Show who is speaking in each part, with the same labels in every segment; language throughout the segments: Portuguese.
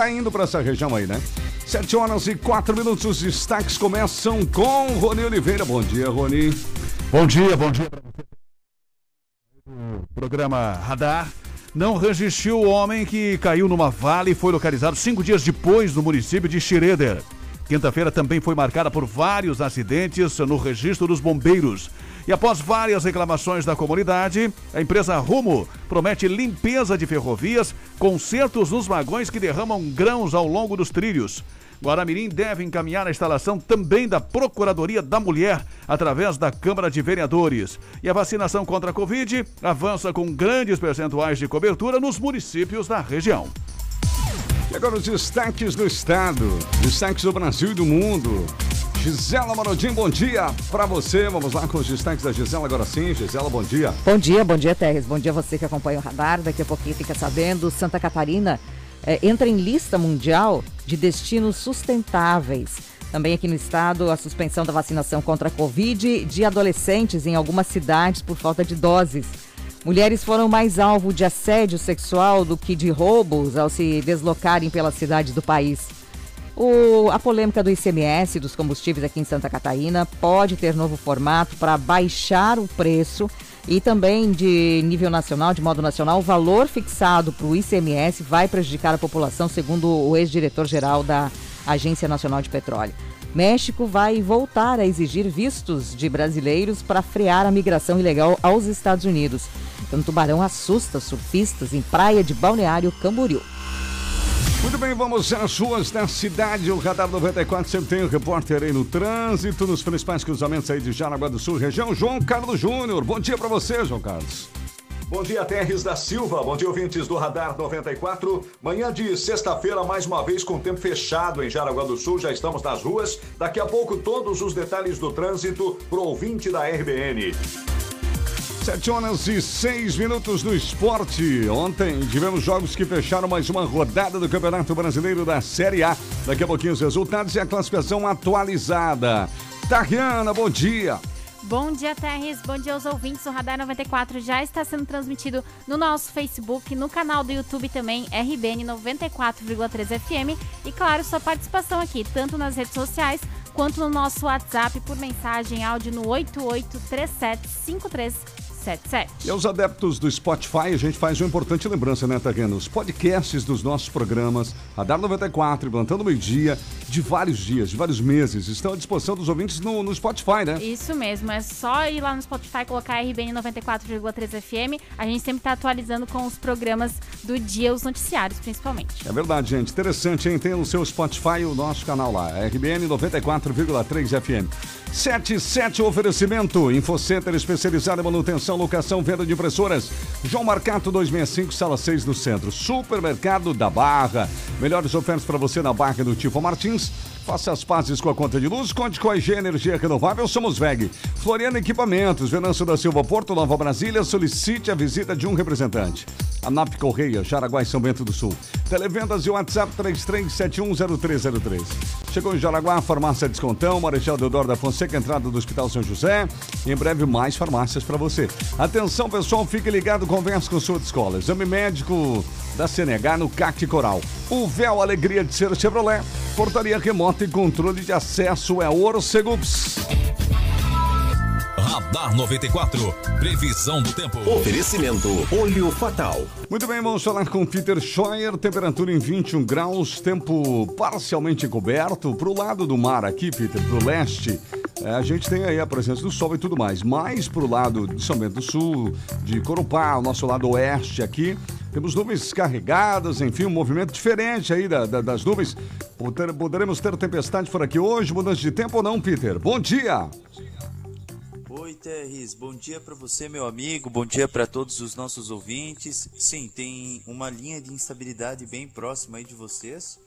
Speaker 1: tá indo para essa região aí, né? 7 horas e 4 minutos, os destaques começam com Rony Oliveira. Bom dia, Rony.
Speaker 2: Bom dia, bom dia para você. O programa Radar não resistiu o homem que caiu numa vale e foi localizado cinco dias depois no município de Schroeder. Quinta-feira também foi marcada por vários acidentes no registro dos bombeiros. E após várias reclamações da comunidade, a empresa Rumo promete limpeza de ferrovias, consertos nos vagões que derramam grãos ao longo dos trilhos. Guaramirim deve encaminhar a instalação também da Procuradoria da Mulher através da Câmara de Vereadores. E a vacinação contra a Covid avança com grandes percentuais de cobertura nos municípios da região.
Speaker 1: E agora os destaques do estado, destaques do Brasil e do mundo. Gisela Marodim, bom dia para você. Vamos lá com os destaques da Gisela agora sim. Gisela, bom dia.
Speaker 3: Bom dia, bom dia, Terres. Bom dia você que acompanha o radar. Daqui a pouquinho fica sabendo. Santa Catarina é, entra em lista mundial de destinos sustentáveis. Também aqui no estado, a suspensão da vacinação contra a Covid de adolescentes em algumas cidades por falta de doses. Mulheres foram mais alvo de assédio sexual do que de roubos ao se deslocarem pelas cidades do país. O, a polêmica do ICMS dos combustíveis aqui em Santa Catarina pode ter novo formato para baixar o preço e também de nível nacional, de modo nacional, o valor fixado para o ICMS vai prejudicar a população, segundo o ex-diretor-geral da Agência Nacional de Petróleo. México vai voltar a exigir vistos de brasileiros para frear a migração ilegal aos Estados Unidos. Então, tubarão assusta surfistas em praia de Balneário Camboriú.
Speaker 1: Muito bem, vamos às ruas da cidade. O Radar 94 sempre tem o um repórter aí no trânsito, nos principais cruzamentos aí de Jaraguá do Sul, região. João Carlos Júnior. Bom dia para você, João Carlos.
Speaker 4: Bom dia, Terres da Silva. Bom dia, ouvintes do Radar 94. Manhã de sexta-feira, mais uma vez com tempo fechado em Jaraguá do Sul. Já estamos nas ruas. Daqui a pouco, todos os detalhes do trânsito pro ouvinte da RBN.
Speaker 1: 7 horas e 6 minutos do esporte. Ontem tivemos jogos que fecharam mais uma rodada do Campeonato Brasileiro da Série A. Daqui a pouquinho os resultados e a classificação atualizada. Tariana, bom dia.
Speaker 5: Bom dia, Terres. Bom dia aos ouvintes. O Radar 94 já está sendo transmitido no nosso Facebook, no canal do YouTube também, RBN 94,3 FM. E, claro, sua participação aqui, tanto nas redes sociais quanto no nosso WhatsApp por mensagem áudio no 883753 77.
Speaker 1: E aos adeptos do Spotify, a gente faz uma importante lembrança, né, Tagano? Os podcasts dos nossos programas, Radar 94, Plantando Meio Dia, de vários dias, de vários meses, estão à disposição dos ouvintes no, no Spotify, né?
Speaker 5: Isso mesmo, é só ir lá no Spotify, colocar RBN 94,3 FM. A gente sempre está atualizando com os programas do dia, os noticiários, principalmente.
Speaker 1: É verdade, gente. Interessante, hein? Tem no seu Spotify o nosso canal lá, RBN 94,3 FM. 77 oferecimento, Infocenter especializado em manutenção, locação, venda de impressoras. João Marcato 265, sala 6 no centro. Supermercado da Barra. Melhores ofertas para você na Barra do Tifo Martins. Faça as pazes com a conta de luz, conte com a IG Energia Renovável, somos VEG. Floriano Equipamentos, Venâncio da Silva Porto, Nova Brasília, solicite a visita de um representante. ANAP Correia, Jaraguá e São Bento do Sul. Televendas e WhatsApp 33710303. Chegou em Jaraguá, farmácia Descontão, Marechal Deodoro da Fonseca, entrada do Hospital São José. E em breve mais farmácias para você. Atenção pessoal, fique ligado, converse com sua escola. Exame médico da CNH no CAC Coral. O véu Alegria de Ser Chevrolet. Portaria remota e controle de acesso é Orcegups.
Speaker 6: Radar 94. Previsão do tempo.
Speaker 7: Oferecimento Olho Fatal.
Speaker 1: Muito bem, vamos falar com Peter Scheuer. Temperatura em 21 graus, tempo parcialmente coberto. Pro lado do mar aqui, Peter, pro leste, é, a gente tem aí a presença do sol e tudo mais. Mais pro lado de São Bento do Sul, de Corupá, o nosso lado oeste aqui, temos nuvens carregadas, enfim, um movimento diferente aí da, da, das nuvens. Poderemos ter tempestade por aqui hoje, mudança de tempo ou não, Peter? Bom dia!
Speaker 8: Oi, Terris. Bom dia para você, meu amigo. Bom dia para todos os nossos ouvintes. Sim, tem uma linha de instabilidade bem próxima aí de vocês.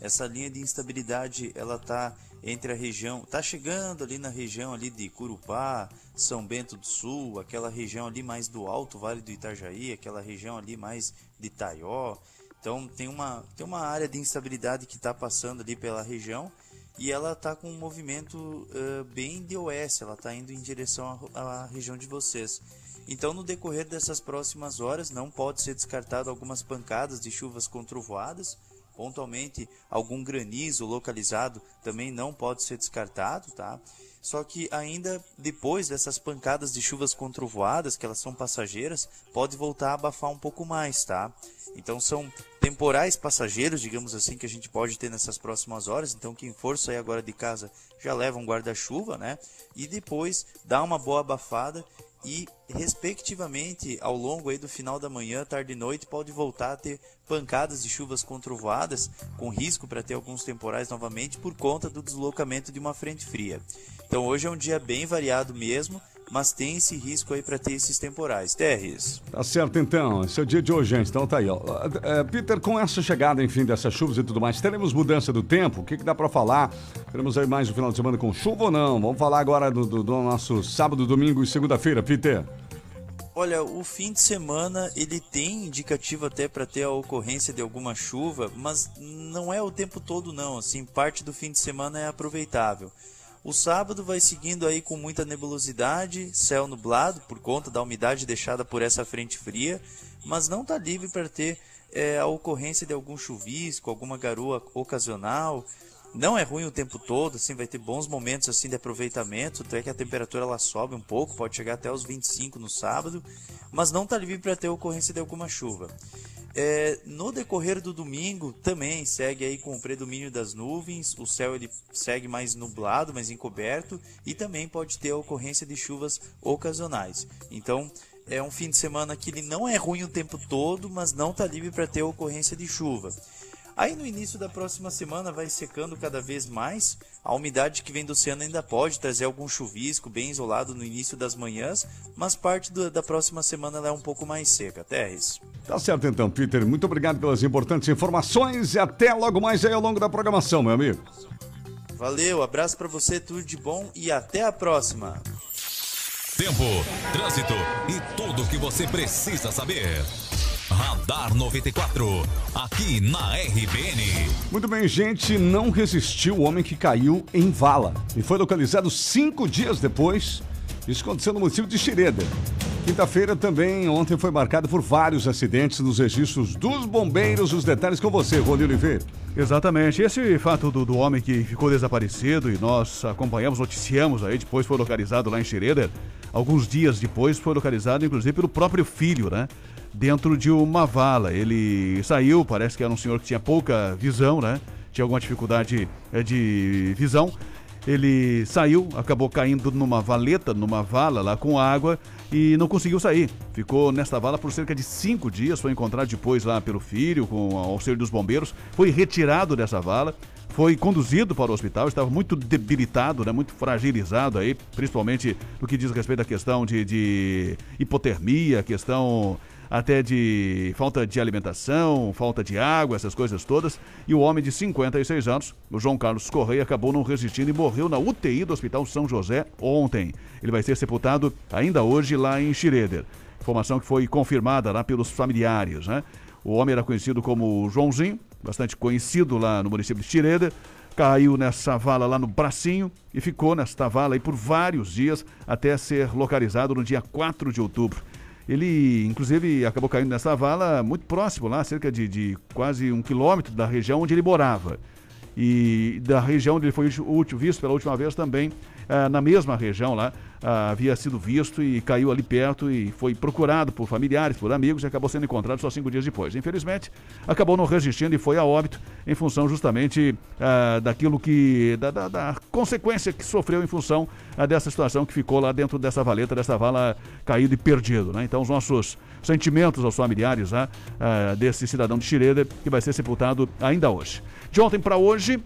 Speaker 8: Essa linha de instabilidade, ela tá entre a região, tá chegando ali na região ali de Curupá, São Bento do Sul, aquela região ali mais do Alto Vale do Itajaí, aquela região ali mais de Taió. Então tem uma, tem uma área de instabilidade que está passando ali pela região e ela está com um movimento uh, bem de oeste, ela está indo em direção à, região de vocês. Então, no decorrer dessas próximas horas, não pode ser descartado algumas pancadas de chuvas com trovoadas, pontualmente algum granizo localizado também não pode ser descartado, tá? Só que ainda depois dessas pancadas de chuvas com trovoadas, que elas são passageiras, pode voltar a abafar um pouco mais, tá? Então são temporais passageiros, digamos assim, que a gente pode ter nessas próximas horas. Então quem for sair agora de casa já leva um guarda-chuva, né? E depois dá uma boa abafada e respectivamente ao longo aí do final da manhã, tarde e noite pode voltar a ter pancadas de chuvas com trovoadas, com risco para ter alguns temporais novamente por conta do deslocamento de uma frente fria. Então hoje é um dia bem variado mesmo, mas tem esse risco aí para ter esses temporais. Terres.
Speaker 1: Tá certo então, esse é o dia de hoje, gente. Então tá aí, ó. É, Peter, com essa chegada, enfim, dessas chuvas e tudo mais, teremos mudança do tempo? O que, que dá para falar? Teremos aí mais um final de semana com chuva ou não? Vamos falar agora do, do, do nosso sábado, domingo e segunda-feira, Peter.
Speaker 8: Olha, o fim de semana ele tem indicativo até para ter a ocorrência de alguma chuva, mas não é o tempo todo não, assim, parte do fim de semana é aproveitável. O sábado vai seguindo aí com muita nebulosidade, céu nublado por conta da umidade deixada por essa frente fria, mas não está livre para ter é, a ocorrência de algum chuvisco, alguma garoa ocasional. Não é ruim o tempo todo, assim, vai ter bons momentos assim de aproveitamento, até que a temperatura ela sobe um pouco, pode chegar até os 25 no sábado, mas não está livre para ter ocorrência de alguma chuva. É, no decorrer do domingo também segue aí com o predomínio das nuvens, o céu ele segue mais nublado, mais encoberto e também pode ter a ocorrência de chuvas ocasionais. Então é um fim de semana que ele não é ruim o tempo todo, mas não está livre para ter ocorrência de chuva. Aí no início da próxima semana vai secando cada vez mais. A umidade que vem do oceano ainda pode trazer algum chuvisco bem isolado no início das manhãs, mas parte do, da próxima semana ela é um pouco mais seca. Terres.
Speaker 1: Tá certo então, Peter. Muito obrigado pelas importantes informações e até logo mais aí ao longo da programação, meu amigo.
Speaker 8: Valeu, abraço para você, tudo de bom e até a próxima.
Speaker 6: Tempo, trânsito e tudo o que você precisa saber. Radar 94, aqui na RBN.
Speaker 1: Muito bem, gente. Não resistiu o homem que caiu em vala e foi localizado cinco dias depois. Isso aconteceu no município de Xireda. Quinta-feira também, ontem foi marcado por vários acidentes nos registros dos bombeiros. Os detalhes com você, Rony Oliveira.
Speaker 2: Exatamente. Esse fato do, do homem que ficou desaparecido e nós acompanhamos, noticiamos aí, depois foi localizado lá em Xireda. Alguns dias depois foi localizado, inclusive, pelo próprio filho, né? Dentro de uma vala. Ele saiu, parece que era um senhor que tinha pouca visão, né? Tinha alguma dificuldade eh, de visão. Ele saiu, acabou caindo numa valeta, numa vala lá com água e não conseguiu sair. Ficou nesta vala por cerca de cinco dias. Foi encontrado depois lá pelo filho, com o auxílio dos bombeiros. Foi retirado dessa vala. Foi conduzido para o hospital, estava muito debilitado, né, muito fragilizado aí, principalmente no que diz respeito à questão de, de hipotermia, questão até de falta de alimentação, falta de água, essas coisas todas. E o homem de 56 anos, o João Carlos Correia, acabou não resistindo e morreu na UTI do Hospital São José ontem. Ele vai ser sepultado ainda hoje lá em Schroeder. Informação que foi confirmada lá pelos familiares, né? O homem era conhecido como Joãozinho, bastante conhecido lá no município de Schroeder caiu nessa vala lá no bracinho e ficou nesta vala aí por vários dias até ser localizado no dia 4 de outubro. Ele, inclusive, acabou caindo nessa vala muito próximo lá, cerca de, de quase um quilômetro da região onde ele morava. E da região onde ele foi visto pela última vez também, ah, na mesma região lá, havia sido visto e caiu ali perto e foi procurado por familiares, por amigos e acabou sendo encontrado só cinco dias depois. Infelizmente, acabou não resistindo e foi a óbito em função justamente ah, daquilo que. Da, da, da, consequência que sofreu em função ah, dessa situação que ficou lá dentro dessa valeta, dessa vala caído e perdido. Né? Então, os nossos sentimentos aos familiares ah, desse cidadão de Xireda que vai ser sepultado ainda hoje. De ontem para hoje,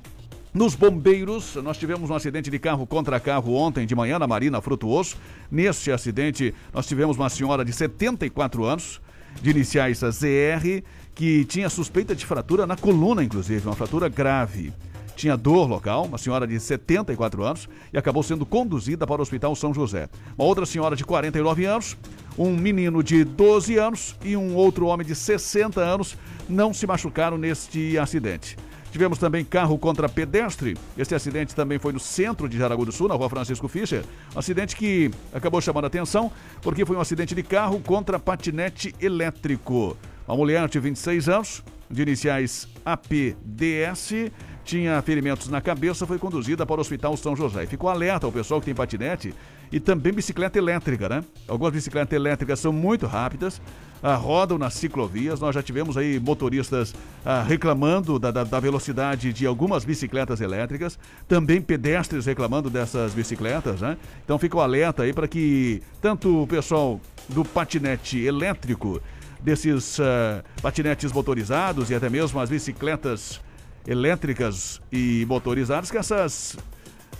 Speaker 2: nos bombeiros, nós tivemos um acidente de carro contra carro ontem de manhã na Marina Frutuoso. Neste acidente, nós tivemos uma senhora de 74 anos, de iniciais ZR, que tinha suspeita de fratura na coluna, inclusive, uma fratura grave. Tinha dor local, uma senhora de 74 anos, e acabou sendo conduzida para o Hospital São José. Uma outra senhora de 49 anos, um menino de 12 anos e um outro homem de 60 anos não se machucaram neste acidente. Tivemos também carro contra pedestre. Este acidente também foi no centro de Jaraguá do Sul, na rua Francisco Fischer. Um acidente que acabou chamando a atenção porque foi um acidente de carro contra patinete elétrico. Uma mulher de 26 anos de iniciais APDS, tinha ferimentos na cabeça, foi conduzida para o Hospital São José. Ficou alerta ao pessoal que tem patinete e também bicicleta elétrica, né? Algumas bicicletas elétricas são muito rápidas, ah, rodam nas ciclovias. Nós já tivemos aí motoristas ah, reclamando da, da, da velocidade de algumas bicicletas elétricas, também pedestres reclamando dessas bicicletas, né? Então fica o alerta aí para que tanto o pessoal do patinete elétrico, desses ah, patinetes motorizados e até mesmo as bicicletas elétricas e motorizadas, que essas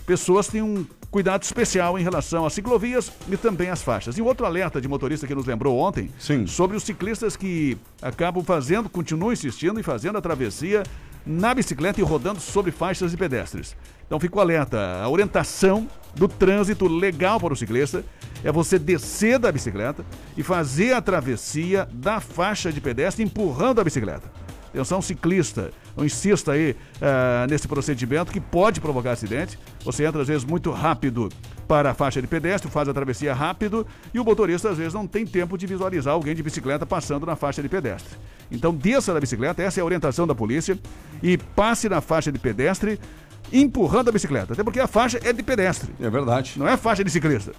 Speaker 2: pessoas tenham cuidado especial em relação às ciclovias e também às faixas. E outro alerta de motorista que nos lembrou ontem
Speaker 1: Sim.
Speaker 2: sobre os ciclistas que acabam fazendo, continuam insistindo e fazendo a travessia na bicicleta e rodando sobre faixas de pedestres. Então fica o alerta, a orientação do trânsito legal para o ciclista é você descer da bicicleta e fazer a travessia da faixa de pedestre empurrando a bicicleta. Atenção ciclista, não insista aí uh, nesse procedimento que pode provocar acidente. Você entra às vezes muito rápido para a faixa de pedestre, faz a travessia rápido e o motorista às vezes não tem tempo de visualizar alguém de bicicleta passando na faixa de pedestre. Então desça da bicicleta, essa é a orientação da polícia, e passe na faixa de pedestre empurrando a bicicleta. Até porque a faixa é de pedestre.
Speaker 1: É verdade.
Speaker 2: Não é faixa de ciclista.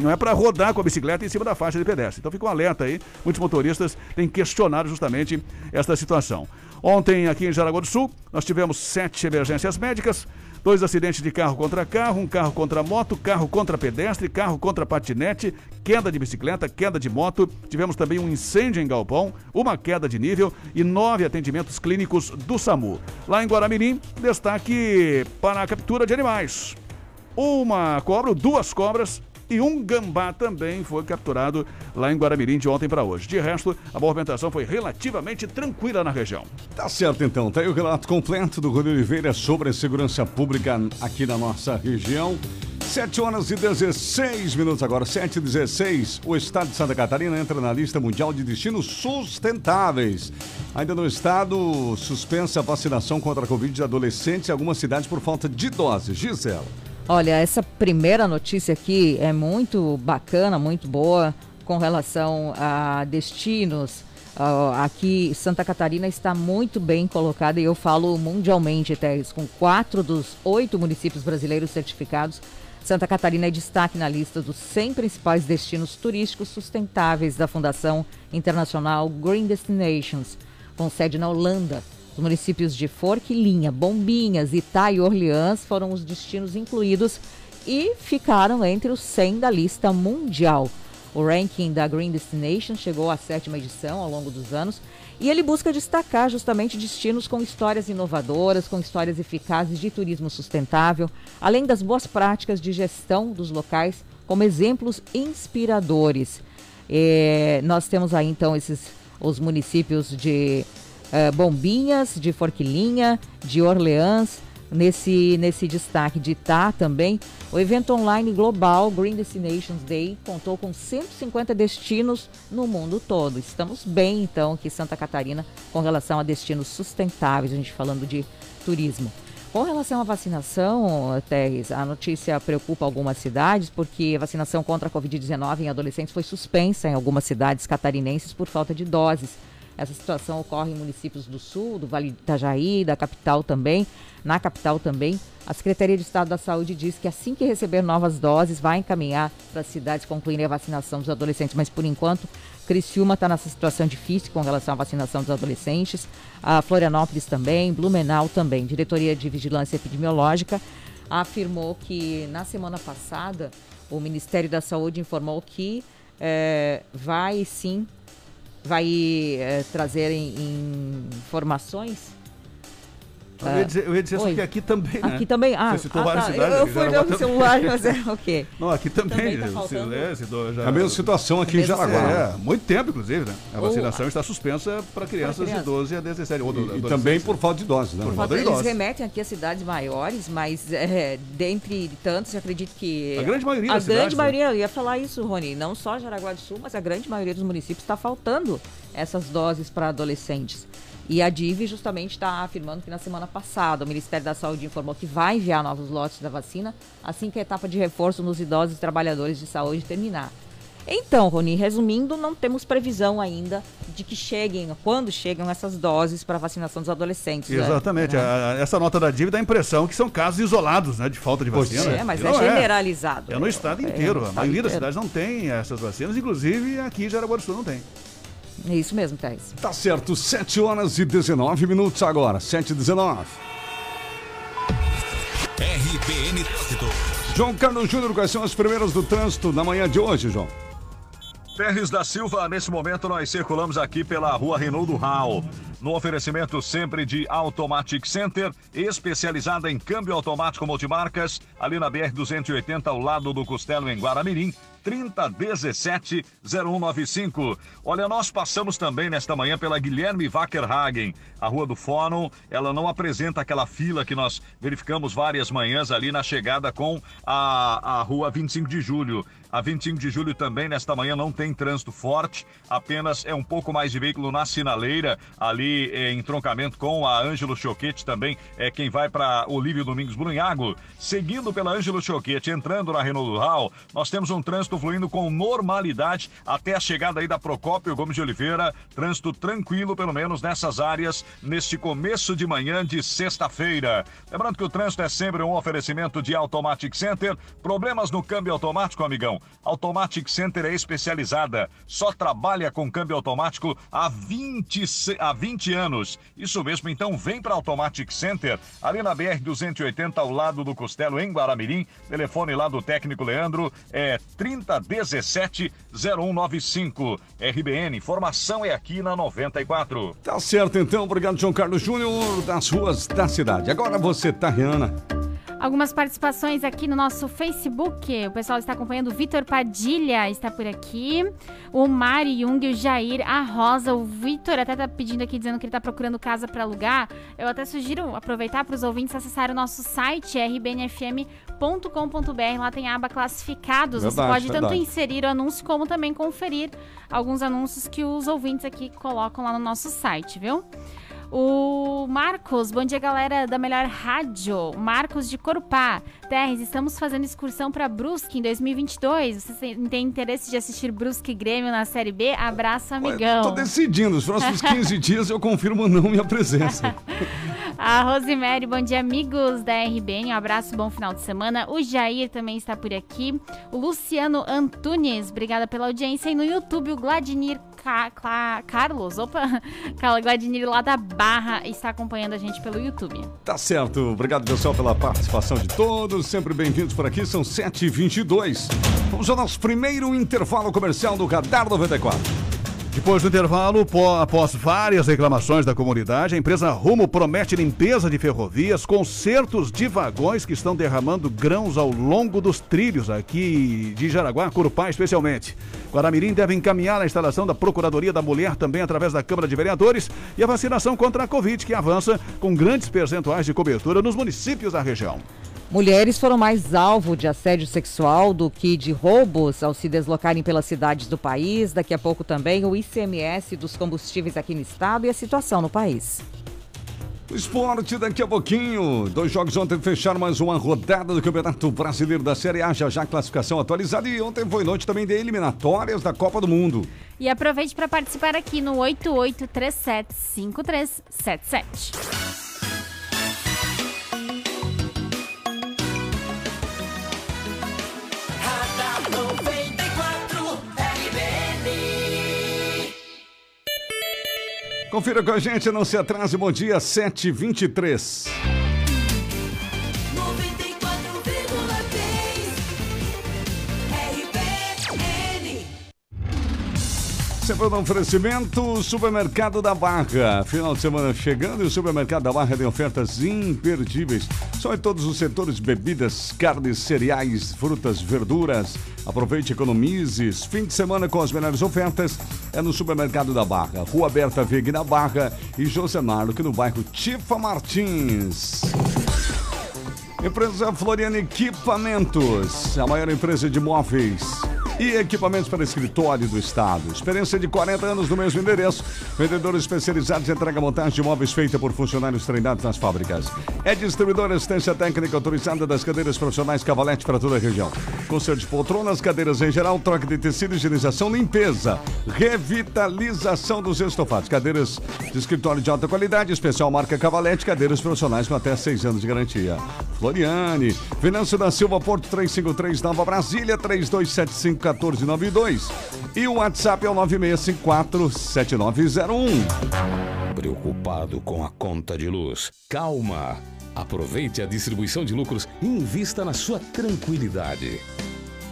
Speaker 2: Não é para rodar com a bicicleta em cima da faixa de pedestre. Então fica um alerta aí. Muitos motoristas têm questionado justamente esta situação. Ontem, aqui em Jaraguá do Sul, nós tivemos sete emergências médicas, dois acidentes de carro contra carro, um carro contra moto, carro contra pedestre, carro contra patinete, queda de bicicleta, queda de moto. Tivemos também um incêndio em Galpão, uma queda de nível e nove atendimentos clínicos do SAMU. Lá em Guaramirim, destaque para a captura de animais. Uma cobra, duas cobras e um gambá também foi capturado lá em Guaramirim de ontem para hoje. De resto, a movimentação foi relativamente tranquila na região.
Speaker 1: Tá certo então, tá aí o relato completo do Rui Oliveira sobre a segurança pública aqui na nossa região. 7 horas e 16 minutos agora, 7 e 16. O estado de Santa Catarina entra na lista mundial de destinos sustentáveis. Ainda no estado, suspensa a vacinação contra a Covid de adolescentes em algumas cidades por falta de doses. Gisela.
Speaker 3: Olha, essa primeira notícia aqui é muito bacana, muito boa com relação a destinos. Uh, aqui Santa Catarina está muito bem colocada e eu falo mundialmente, Teres, com quatro dos oito municípios brasileiros certificados. Santa Catarina é destaque na lista dos 100 principais destinos turísticos sustentáveis da Fundação Internacional Green Destinations, com sede na Holanda. Os municípios de Forquilinha, Bombinhas, Itá e Orleans foram os destinos incluídos e ficaram entre os 100 da lista mundial. O ranking da Green Destination chegou à sétima edição ao longo dos anos e ele busca destacar justamente destinos com histórias inovadoras, com histórias eficazes de turismo sustentável, além das boas práticas de gestão dos locais como exemplos inspiradores. É, nós temos aí então esses os municípios de uh, Bombinhas, de Forquilinha, de Orleans, nesse, nesse destaque de Itá também. O evento online global Green Destinations Day contou com 150 destinos no mundo todo. Estamos bem, então, aqui em Santa Catarina com relação a destinos sustentáveis, a gente falando de turismo. Com relação à vacinação, Teres, a notícia preocupa algumas cidades, porque a vacinação contra a Covid-19 em adolescentes foi suspensa em algumas cidades catarinenses por falta de doses. Essa situação ocorre em municípios do sul, do Vale do Itajaí, da capital também. Na capital também, a Secretaria de Estado da Saúde diz que assim que receber novas doses, vai encaminhar para as cidades concluírem a vacinação dos adolescentes. Mas por enquanto, Criciúma está nessa situação difícil com relação à vacinação dos adolescentes. A Florianópolis também, Blumenau também. Diretoria de Vigilância Epidemiológica afirmou que na semana passada o Ministério da Saúde informou que é, vai sim vai é, trazer em, em informações
Speaker 2: eu ia dizer, eu ia dizer só que aqui também, né?
Speaker 3: Aqui também, ah,
Speaker 2: Você citou
Speaker 3: ah,
Speaker 2: várias
Speaker 3: tá.
Speaker 2: cidades.
Speaker 3: Eu, eu fui olhando o celular, mas é ok.
Speaker 2: Não, aqui também.
Speaker 3: Também tá faltando.
Speaker 2: é, citou já-
Speaker 1: É a mesma situação aqui em Jaraguá.
Speaker 2: É, muito tempo, inclusive, né? A
Speaker 3: Ou-
Speaker 2: vacinação está suspensa para crianças
Speaker 3: criança.
Speaker 2: de 12 a 17. Ou
Speaker 1: E, e também por falta de doses, né?
Speaker 2: Por
Speaker 3: Falta-
Speaker 2: de
Speaker 3: Eles
Speaker 2: dose.
Speaker 3: remetem aqui a cidades maiores, mas é, dentre tantos, eu acredito que.
Speaker 2: A grande maioria
Speaker 3: A
Speaker 2: das
Speaker 3: grande
Speaker 2: cidades, né?
Speaker 3: maioria, eu ia falar isso, Rony. Não só Jaraguá do Sul, mas a grande maioria dos municípios está faltando essas doses para adolescentes. E a DIV justamente está afirmando que na semana passada o Ministério da Saúde informou que vai enviar novos lotes da vacina assim que a etapa de reforço nos idosos e trabalhadores de saúde terminar. Então, Roni, resumindo, não temos previsão ainda de que cheguem, quando chegam essas doses para vacinação dos adolescentes. né?
Speaker 2: Exatamente.
Speaker 3: Né?
Speaker 2: A- essa nota da dívida dá a impressão que são casos isolados, né? De falta de
Speaker 1: Pois
Speaker 2: vacina.
Speaker 3: É, mas é
Speaker 2: não
Speaker 3: generalizado.
Speaker 2: É no estado
Speaker 3: É,
Speaker 2: inteiro.
Speaker 3: no
Speaker 2: a
Speaker 3: estado
Speaker 2: maioria das
Speaker 3: inteiro.
Speaker 2: cidades não tem essas vacinas, inclusive aqui em Jaraguá do Sul não tem.
Speaker 3: É isso mesmo, Thais.
Speaker 1: Tá certo, 7 horas e 19 minutos agora, 7 e 19.
Speaker 6: RBN Trânsito.
Speaker 1: João Carlos Júnior, quais são as primeiras do trânsito na manhã de hoje, João?
Speaker 4: Terres da Silva, nesse momento nós circulamos aqui pela rua Renaldo Hall. No oferecimento sempre de Automatic Center, especializada em câmbio automático multimarcas, ali na BR-280, ao lado do Costelo, em Guaramirim. 3017-0195. Olha, nós passamos também nesta manhã pela Guilherme Wackerhagen, a Rua do Fórum. Ela não apresenta aquela fila que nós verificamos várias manhãs ali na chegada com a, a Rua 25 de Julho. A 25 de julho também, nesta manhã, não tem trânsito forte, apenas é um pouco mais de veículo na sinaleira, ali eh, em troncamento com a Ângelo Choquete também, é quem vai para Olívio Domingos Brunhago. Seguindo pela Ângelo Choquete, entrando na Renault Hall, nós temos um trânsito fluindo com normalidade até a chegada aí da Procópio Gomes de Oliveira. Trânsito tranquilo, pelo menos nessas áreas, neste começo de manhã de sexta-feira. Lembrando que o trânsito é sempre um oferecimento de Automatic Center. Problemas no câmbio automático, amigão? Automatic Center é especializada. Só trabalha com câmbio automático há 20, se- há 20 anos. Isso mesmo, então vem para Automatic Center, ali na BR-280, ao lado do Costelo, em Guaramirim. Telefone lá do técnico Leandro é 3017-0195. RBN, informação é aqui na 94.
Speaker 1: Tá certo, então. Obrigado, João Carlos Júnior, das ruas da cidade. Agora você, Tariana.
Speaker 5: Algumas participações aqui no nosso Facebook. O pessoal está acompanhando. O Vitor Padilha está por aqui. O Mário Jung, o Jair, a Rosa. O Vitor até tá pedindo aqui, dizendo que ele está procurando casa para alugar. Eu até sugiro aproveitar para os ouvintes acessarem o nosso site, rbnfm.com.br. Lá tem a aba classificados. Você
Speaker 1: Verdade,
Speaker 5: pode tanto
Speaker 1: verdade.
Speaker 5: inserir o anúncio como também conferir alguns anúncios que os ouvintes aqui colocam lá no nosso site, viu? O Marcos, bom dia galera da melhor rádio. Marcos de Corupá. Terres, estamos fazendo excursão para Brusque em 2022. Você tem- interesse de assistir Brusque Grêmio na Série B? Abraço, amigão.
Speaker 1: Tô decidindo. Os próximos 15 dias eu confirmo ou não minha presença.
Speaker 5: A Rosemary, bom dia, amigos da RBN. Um abraço, bom final de semana. O Jair também está por aqui. O Luciano Antunes, obrigada pela audiência. E no YouTube, o Gladinir Ca- Cla- Carlos, opa, Carlos Gladinir lá da Barra, está acompanhando a gente pelo YouTube.
Speaker 1: Tá certo. Obrigado, pessoal, pela participação de todos. Sempre bem-vindos por aqui. São 7h22. Vamos ao nosso primeiro intervalo comercial do Radar 94.
Speaker 2: Depois do intervalo, pó- após várias reclamações da comunidade, a empresa Rumo promete limpeza de ferrovias, consertos de vagões que estão derramando grãos ao longo dos trilhos aqui de Jaraguá, Curupá especialmente. Guaramirim deve encaminhar a instalação da Procuradoria da Mulher também através da Câmara de Vereadores e a vacinação contra a Covid, que avança com grandes percentuais de cobertura nos municípios da região.
Speaker 3: Mulheres foram mais alvo de assédio sexual do que de roubos ao se deslocarem pelas cidades do país. Daqui a pouco também o ICMS dos combustíveis aqui no estado e a situação no país.
Speaker 1: O esporte daqui a pouquinho. Dois jogos ontem fecharam mais uma rodada do Campeonato Brasileiro da Série A. Já já classificação atualizada. E ontem foi noite também de eliminatórias da Copa do Mundo.
Speaker 5: E aproveite para participar aqui no 88375377.
Speaker 1: Confira com a gente, não se atrase. Bom dia, 7h23. Sempre no oferecimento, Supermercado da Barra. Final de semana chegando e o Supermercado da Barra tem ofertas imperdíveis. Só em todos os setores, bebidas, carnes, cereais, frutas, verduras. Aproveite economize. Fim de semana com as melhores ofertas é no Supermercado da Barra. Rua Aberta Veg na Barra e José que no bairro Tifa Martins. Empresa Floriana Equipamentos, a maior empresa de móveis e equipamentos para escritório do Estado. Experiência de 40 anos no mesmo endereço. Vendedores especializados em entrega montagem de móveis feita por funcionários treinados nas fábricas. É distribuidora assistência técnica autorizada das cadeiras profissionais Cavalete para toda a região. Conserto de poltronas, cadeiras em geral, troca de tecido, higienização, limpeza, revitalização dos estofados. Cadeiras de escritório de alta qualidade, especial marca Cavalete, cadeiras profissionais com até seis anos de garantia. Floriane, Venâncio da Silva, Porto 353, Nova Brasília, 3275-1492. E o WhatsApp é o 9654-7901.
Speaker 7: Preocupado com a conta de luz? Calma! Aproveite a distribuição de lucros e invista na sua tranquilidade.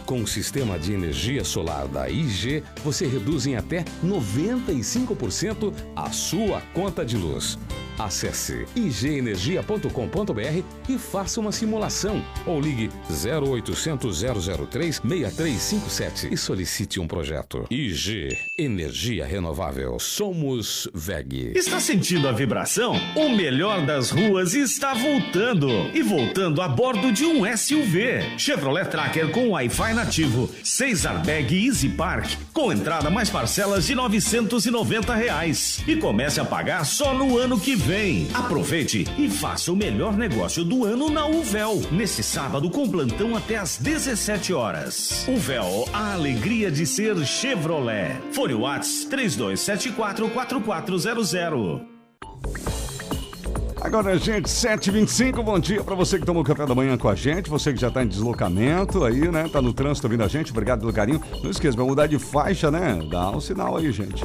Speaker 7: Com o sistema de energia solar da IG, você reduz em até 95% a sua conta de luz. Acesse igenergia.com.br e faça uma simulação ou ligue 0800 003 6357 e solicite um projeto. IG Energia Renovável. Somos VEG.
Speaker 9: Está sentindo a vibração? O melhor das ruas está voltando e voltando a bordo de um SUV. Chevrolet Tracker com Wi-Fi nativo, 6 airbag Easy Park, com entrada mais parcelas de 990 reais e comece a pagar só no ano que vem. Aproveite e faça o melhor negócio do ano na Uvel. Nesse sábado com plantão até às 17 horas. Uvel, a alegria de ser Chevrolet. Fone Whats 3274 4400.
Speaker 1: Agora, gente, 7h25, bom dia para você que tomou café da manhã com a gente, você que já tá em deslocamento aí, né? Tá no trânsito ouvindo a gente, obrigado pelo carinho. Não esqueça, vai mudar de faixa, né? Dá um sinal aí, gente.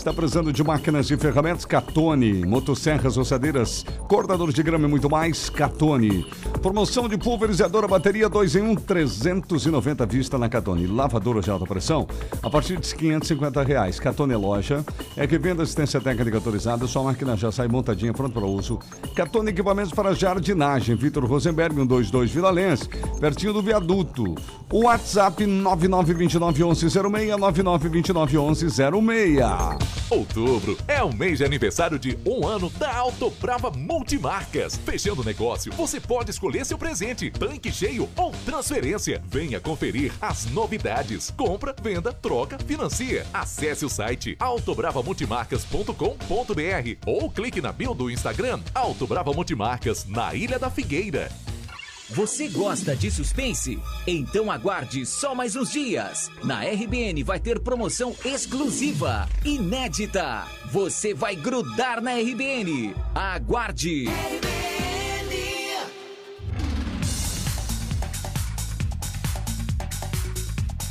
Speaker 1: Está precisando de máquinas e ferramentas? Catone, motosserras, ossadeiras, cortadores de grama e muito mais? Catone. Promoção de pulverizadora bateria 2 em 1, 390 vista na Catone. Lavadora de alta pressão a partir de 550 reais. Catone Loja é que vende assistência técnica autorizada, sua máquina já sai montadinha, pronta para uso. Catone Equipamentos para Jardinagem, Vitor Rosenberg, 122 Vila Lens, pertinho do viaduto. WhatsApp 9929 1106, 9929 1106.
Speaker 10: Outubro é o mês de aniversário de um ano da Auto Brava Multimarcas. Fechando o negócio, você pode escolher seu presente, tanque cheio ou transferência. Venha conferir as novidades. Compra, venda, troca, financia. Acesse o site autobravamultimarcas.com.br ou clique na bio do Instagram Auto Brava Multimarcas, na Ilha da Figueira.
Speaker 11: Você gosta de suspense? Então aguarde só mais uns dias. Na RBN vai ter promoção exclusiva, inédita. Você vai grudar na RBN. Aguarde!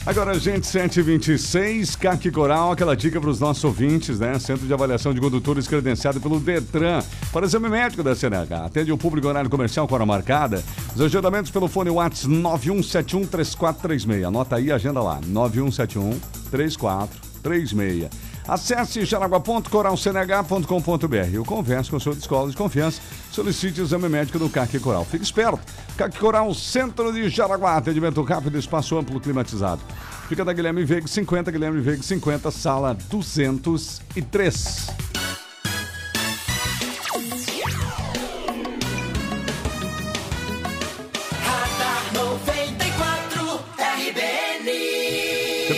Speaker 1: Agora, gente, 726, CAC Coral, aquela dica para os nossos ouvintes, né? Centro de Avaliação de Condutores credenciado pelo Detran para exame médico da CNH. Atende o público horário comercial com hora marcada. Os agendamentos pelo fone WhatsApp 91713436. Anota aí, agenda lá, 91713436. Acesse jaraguá.coralcnh.com.br ou converse com sua escola de confiança. Solicite exame médico do CAC Coral. Fique esperto. CAC Coral, Centro de Jaraguá. Atendimento rápido, espaço amplo, climatizado. Fica da Guilherme Veiga 50, Guilherme Veiga 50, sala 203.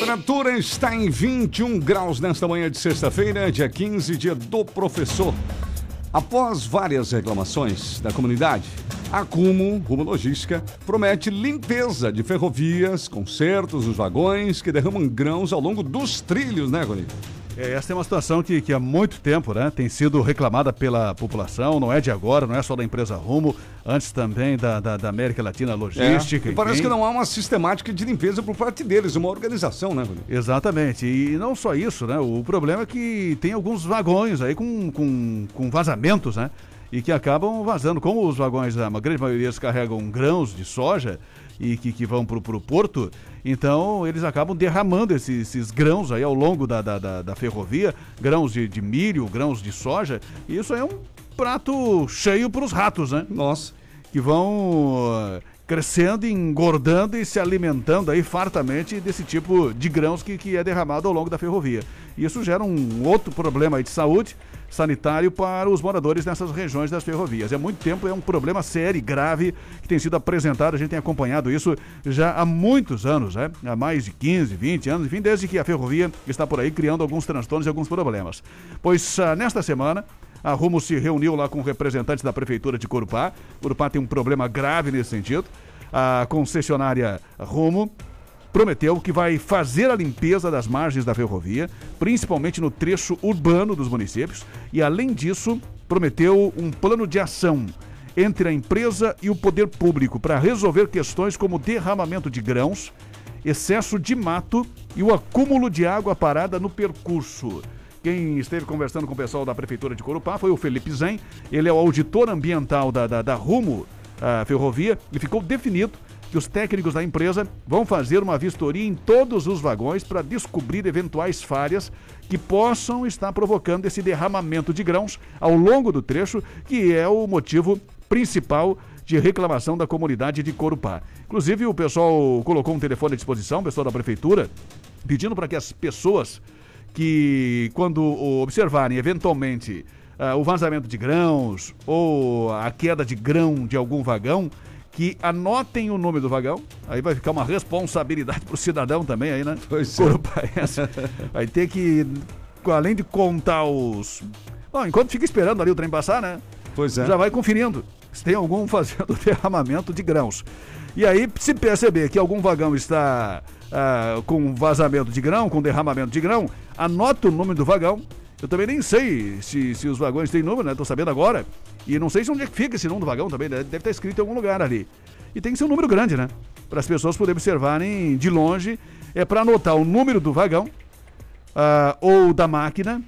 Speaker 1: Temperatura está em 21 graus nesta manhã de sexta-feira, dia 15, dia do professor. Após várias reclamações da comunidade, a Cumo, Rumo Logística, promete limpeza de ferrovias, consertos nos vagões que derramam grãos ao longo dos trilhos, né, Rony?
Speaker 2: É, essa é uma situação que, que há muito tempo né, tem sido reclamada pela população, não é de agora, não é só da empresa Rumo, antes também da, da, da América Latina Logística.
Speaker 1: É, e parece que não há uma sistemática de limpeza por parte deles, uma organização, né, Rony?
Speaker 2: Exatamente, e não só isso, né? O problema é que tem alguns vagões aí com, com, com vazamentos, né? E que acabam vazando. Como os vagões, a grande maioria carregam grãos de soja, e que, que vão para o porto, então eles acabam derramando esses, esses grãos aí ao longo da, da, da, da ferrovia, grãos de, de, milho, grãos de soja, e isso é um prato cheio para os ratos, né?
Speaker 1: Nossa.
Speaker 2: Que vão crescendo, engordando e se alimentando aí fartamente desse tipo de grãos que, que é derramado ao longo da ferrovia. Isso gera um outro problema de saúde sanitário para os moradores nessas regiões das ferrovias. É muito tempo, é um problema sério e grave que tem sido apresentado, a gente tem acompanhado isso já há muitos anos, né? há mais de 15, 20 anos, enfim, desde que a ferrovia está por aí criando alguns transtornos e alguns problemas. Pois uh, nesta semana, a Rumo se reuniu lá com representantes da Prefeitura de Corupá. Corupá tem um problema grave nesse sentido. A concessionária Rumo prometeu que vai fazer a limpeza das margens da ferrovia, principalmente no trecho urbano dos municípios, e além disso, prometeu um plano de ação entre a empresa e o poder público para resolver questões como derramamento de grãos, excesso de mato e o acúmulo de água parada no percurso. Quem esteve conversando com o pessoal da Prefeitura de Corupá foi o Felipe Zen. Ele é o auditor ambiental da, da, da Rumo a Ferrovia e ficou definido que os técnicos da empresa vão fazer uma vistoria em todos os vagões para descobrir eventuais falhas que possam estar provocando esse derramamento de grãos ao longo do trecho, que é o motivo principal de reclamação da comunidade de Corupá. Inclusive, o pessoal colocou um telefone à disposição, o pessoal da prefeitura, pedindo para que as pessoas que, quando observarem eventualmente uh, o vazamento de grãos ou a queda de grão de algum vagão, que anotem o nome do vagão. Aí vai ficar uma responsabilidade para o cidadão também aí, né?
Speaker 1: Pois
Speaker 2: é. Vai ter que, além de contar os... Bom, enquanto fica esperando ali o trem passar, né?
Speaker 1: Pois é.
Speaker 2: Já vai conferindo se tem algum fazendo derramamento de grãos. E aí, se perceber que algum vagão está uh, com vazamento de grão, com derramamento de grão, anota o nome do vagão. Eu também nem sei se, se os vagões têm número, né? Tô sabendo agora. E não sei se onde é que fica esse número do vagão também, né? deve estar escrito em algum lugar ali. E tem que ser um número grande, né? Para as pessoas poderem observarem de longe. É para anotar o número do vagão uh, ou da máquina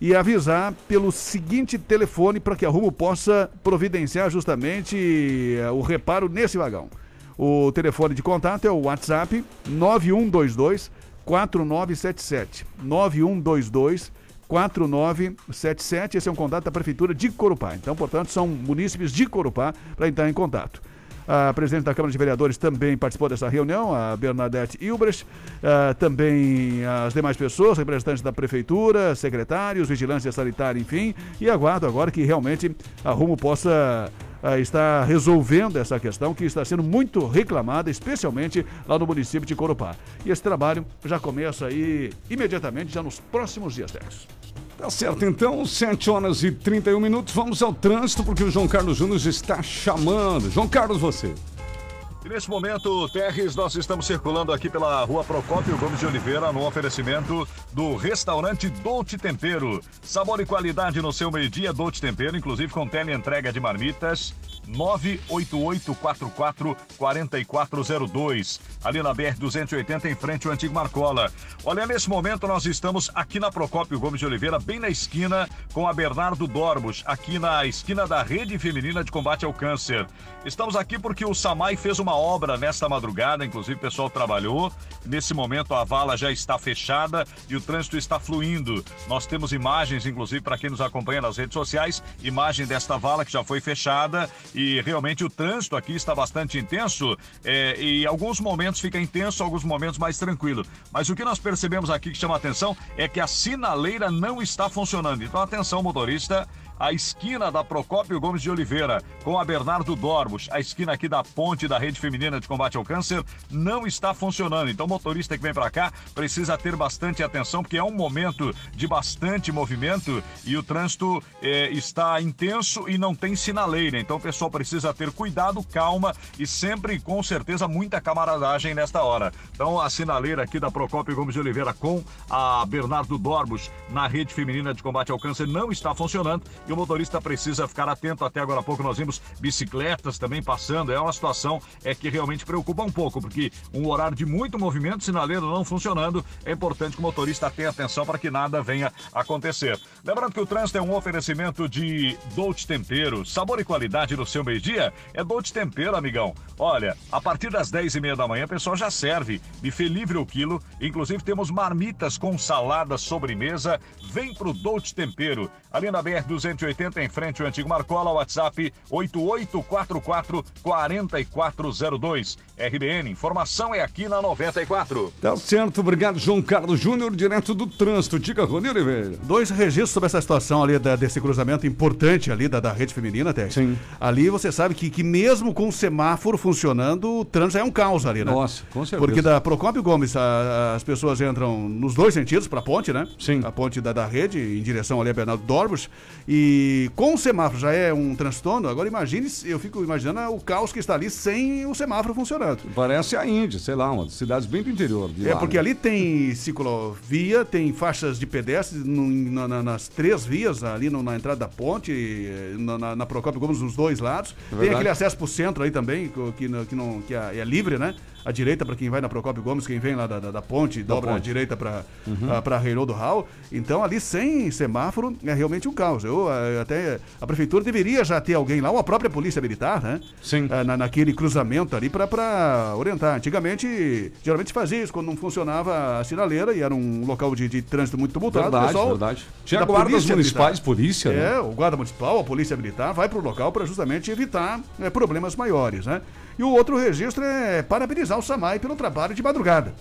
Speaker 2: e avisar pelo seguinte telefone para que a Rumo possa providenciar justamente uh, o reparo nesse vagão. O telefone de contato é o WhatsApp 9122 4977. 9122 4977. Esse é um contato da Prefeitura de Corupá. Então, portanto, são munícipes de Corupá para entrar em contato. A presidente da Câmara de Vereadores também participou dessa reunião, a Bernadette Ilbrecht, uh, também as demais pessoas, representantes da Prefeitura, secretários, vigilância sanitária, enfim, e aguardo agora que realmente a Rumo possa uh, estar resolvendo essa questão que está sendo muito reclamada, especialmente lá no município de Corupá. E esse trabalho já começa aí imediatamente, já nos próximos dias, Tex.
Speaker 1: Tá certo, então, 7 horas e 31 minutos. Vamos ao trânsito, porque o João Carlos Júnior está chamando. João Carlos, você.
Speaker 4: E nesse momento, Terres, nós estamos circulando aqui pela rua Procópio Gomes de Oliveira no oferecimento do restaurante Dolce Tempero. Sabor e qualidade no seu meio-dia, Dolce Tempero, inclusive com tele entrega de marmitas. 988444402, ali na BR-280, em frente ao antigo Marcola. Olha, nesse momento nós estamos aqui na Procópio Gomes de Oliveira, bem na esquina com a Bernardo Dormos, aqui na esquina da Rede Feminina de Combate ao Câncer. Estamos aqui porque o Samai fez uma obra nesta madrugada, inclusive o pessoal trabalhou. Nesse momento a vala já está fechada e o trânsito está fluindo. Nós temos imagens, inclusive, para quem nos acompanha nas redes sociais, imagem desta vala que já foi fechada e realmente o trânsito aqui está bastante intenso é, e alguns momentos fica intenso, alguns momentos mais tranquilo. Mas o que nós percebemos aqui que chama atenção é que a sinaleira não está funcionando. Então atenção motorista, a esquina da Procópio Gomes de Oliveira com a Bernardo Dormos, a esquina aqui da ponte da Rede Feminina de Combate ao Câncer, não está funcionando. Então, o motorista que vem para cá precisa ter bastante atenção, porque é um momento de bastante movimento e o trânsito é, está intenso e não tem sinaleira. Então, o pessoal precisa ter cuidado, calma e sempre, com certeza, muita camaradagem nesta hora. Então, a sinaleira aqui da Procópio Gomes de Oliveira com a Bernardo Dormos na Rede Feminina de Combate ao Câncer não está funcionando e o motorista precisa ficar atento. Até agora há pouco nós vimos bicicletas também passando. É uma situação é que realmente preocupa um pouco, porque um horário de muito movimento, sinaleiro não funcionando, é importante que o motorista tenha atenção para que nada venha acontecer. Lembrando que o trânsito é um oferecimento de Dolce Tempero, sabor e qualidade no seu meio-dia é Dolce Tempero, amigão. Olha, a partir das 10 e meia da manhã, o pessoal já serve buffet livre o quilo, inclusive temos marmitas com salada sobremesa. Vem pro Dolce Tempero, ali na BR 200 180 em frente ao antigo Marcola, WhatsApp 8844 4402. RBN, informação é aqui na 94.
Speaker 1: Tá certo, obrigado, João Carlos Júnior, direto do trânsito. Diga, Rony Oliveira.
Speaker 2: Dois registros sobre essa situação ali da- desse cruzamento importante ali da, da rede feminina, até.
Speaker 1: Sim.
Speaker 2: Ali você sabe que, que mesmo com o semáforo funcionando, o trânsito é um caos ali, né?
Speaker 1: Nossa, com certeza.
Speaker 2: Porque da Procópio Gomes, a- as pessoas entram nos dois sentidos para a ponte, né?
Speaker 1: Sim.
Speaker 2: A ponte da, da rede, em direção ali a Bernardo Dorbos. E com o semáforo já é um transtorno. Agora imagine, eu fico imaginando o caos que está ali sem o semáforo funcionando.
Speaker 1: Parece a Índia, sei lá, uma das cidades bem do interior.
Speaker 2: É,
Speaker 1: lá,
Speaker 2: porque
Speaker 1: né?
Speaker 2: ali tem ciclovia, tem faixas de pedestres no- na- na- nas três vias, ali no- na entrada da ponte, na, na, na Procópio Gomes, nos dois lados. tem
Speaker 1: verdade.
Speaker 2: aquele acesso pro centro aí também, que, que, não, que é, é livre, né? A direita para quem vai na Procópio Gomes, quem vem lá da, da, da ponte, dobra a
Speaker 1: ponte.
Speaker 2: direita para
Speaker 1: Uhum.
Speaker 2: para Reinaldo Hall. Então ali sem semáforo é realmente um caos. Eu eh, até a prefeitura deveria já ter alguém lá, ou a própria polícia militar, né?
Speaker 1: Sim.
Speaker 2: Ah, na, naquele cruzamento ali para orientar. Antigamente, geralmente fazia isso quando não funcionava a sinaleira e era um local de, de trânsito muito tumultuado.
Speaker 1: Verdade,
Speaker 2: pessoal
Speaker 1: verdade. Tinha
Speaker 2: da
Speaker 1: guardas municipais,
Speaker 2: militar.
Speaker 1: polícia, né?
Speaker 2: É, o guarda municipal, a polícia militar vai para o local para justamente evitar né, problemas maiores, né? E o outro registro é parabenizar o Samai pelo trabalho de madrugada.